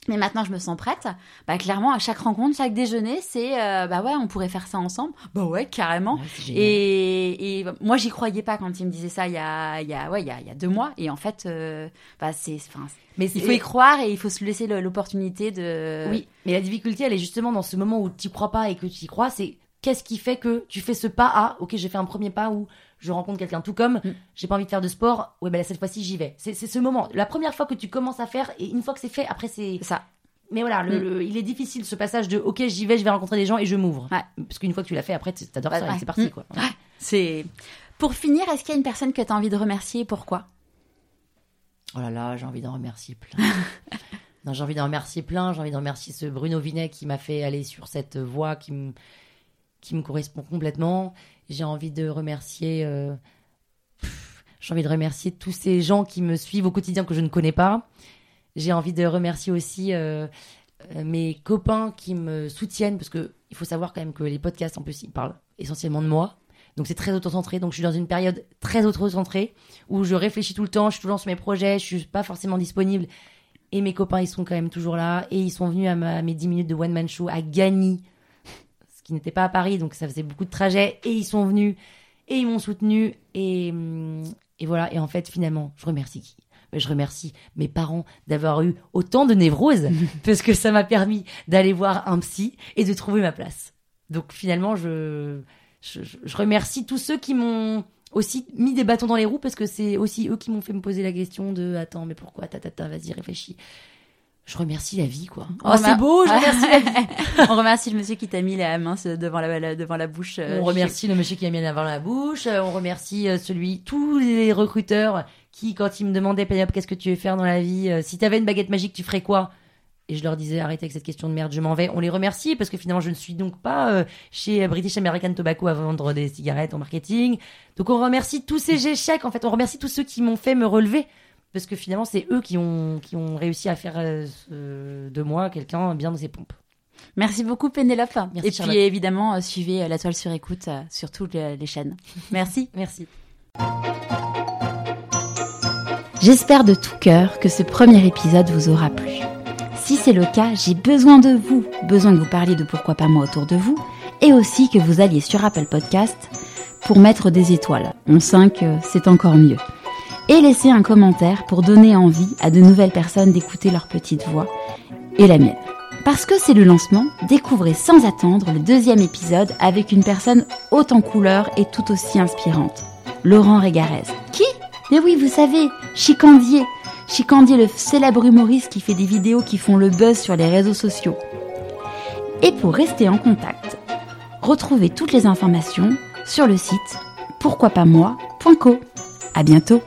Mais maintenant, je me sens prête. Bah, clairement, à chaque rencontre, chaque déjeuner, c'est, euh, bah ouais, on pourrait faire ça ensemble. Bah ouais, carrément. Ouais. Et, et moi, j'y croyais pas quand il me disait ça il y a, il y a, ouais, il y a, il y a deux mois. Et en fait, euh, bah c'est, enfin, mais il faut y croire et il faut se laisser l'opportunité de. Oui, mais la difficulté, elle est justement dans ce moment où tu crois pas et que tu y crois, c'est qu'est-ce qui fait que tu fais ce pas à, ok, j'ai fait un premier pas où je rencontre quelqu'un, tout comme Mm. j'ai pas envie de faire de sport, ouais, ben là, cette fois-ci, j'y vais. C'est ce moment, la première fois que tu commences à faire, et une fois que c'est fait, après, c'est. Ça. Mais voilà, le, Mm. le- il est difficile ce passage de, ok, j'y vais, je vais rencontrer des gens et je m'ouvre. Ouais. Parce qu'une fois que tu l'as fait, après, t'adores Ouais, ça ouais. c'est parti, Mm. quoi. C'est. Pour finir, est-ce qu'il y a une personne que tu as envie de remercier et pourquoi? Oh là là, j'ai envie d'en remercier plein. <laughs> non, j'ai envie d'en remercier plein. J'ai envie d'en remercier ce Bruno Vinet qui m'a fait aller sur cette voie qui me, qui me correspond complètement. J'ai envie de remercier. euh, j'ai envie de remercier tous ces gens qui me suivent au quotidien que je ne connais pas. J'ai envie de remercier aussi euh, euh, mes copains qui me soutiennent parce que il faut savoir quand même que les podcasts en plus ils parlent essentiellement de moi. Donc c'est très autocentré. Donc je suis dans une période très autocentrée où je réfléchis tout le temps, je suis toujours sur mes projets, je suis pas forcément disponible. Et mes copains, ils sont quand même toujours là. Et ils sont venus à, à mes 10 minutes de one-man show à Gagny, qui n'était pas à Paris, donc ça faisait beaucoup de trajets. Et ils sont venus et ils m'ont soutenu. Et, et voilà. Et en fait, finalement, je remercie qui? Ben, Je remercie mes parents d'avoir eu autant de névroses <laughs> parce que ça m'a permis d'aller voir un psy et de trouver ma place. Donc finalement, je, je, je- je remercie tous ceux qui m'ont aussi mis des bâtons dans les roues parce que c'est aussi eux qui m'ont fait me poser la question de attends mais pourquoi? Ta ta ta vas-y réfléchis je remercie la vie quoi. Oh c'est beau je <laughs> remercie la vie. <laughs> On remercie le monsieur qui t'a mis la main devant la, la- devant la bouche. euh, on remercie le monsieur qui a mis avant la bouche euh, on remercie euh, celui tous les recruteurs qui quand ils me demandaient Pénélope qu'est-ce que tu veux faire dans la vie euh, si t'avais une baguette magique tu ferais quoi? Et je leur disais arrêtez avec cette question de merde je m'en vais. On les remercie parce que finalement je ne suis donc pas euh, chez British American Tobacco à vendre des cigarettes en marketing. Donc on remercie tous ces échecs en fait. On remercie tous ceux qui m'ont fait me relever parce que finalement c'est eux qui ont qui ont réussi à faire euh, de moi quelqu'un bien dans ses pompes Merci beaucoup Pénélope. Merci, et puis évidemment, euh, suivez euh, la toile sur écoute euh, sur toutes les, les chaînes. <laughs> Merci. merci J'espère de tout cœur que ce premier épisode vous aura plu. Si c'est le cas, j'ai besoin de vous, besoin que vous parliez de pourquoi pas moi autour de vous, et aussi que vous alliez sur Apple Podcast pour mettre des étoiles. On sent que c'est encore mieux. Et laisser un commentaire pour donner envie à de nouvelles personnes d'écouter leur petite voix et la mienne. Parce que c'est le lancement, découvrez sans attendre le deuxième épisode avec une personne haute en couleur et tout aussi inspirante. Laurent Régarez. Qui? Mais oui, vous savez, Chicandier. Chicandier, le célèbre humoriste qui fait des vidéos qui font le buzz sur les réseaux sociaux. Et pour rester en contact, retrouvez toutes les informations sur le site pourquoipasmoi.co. À bientôt.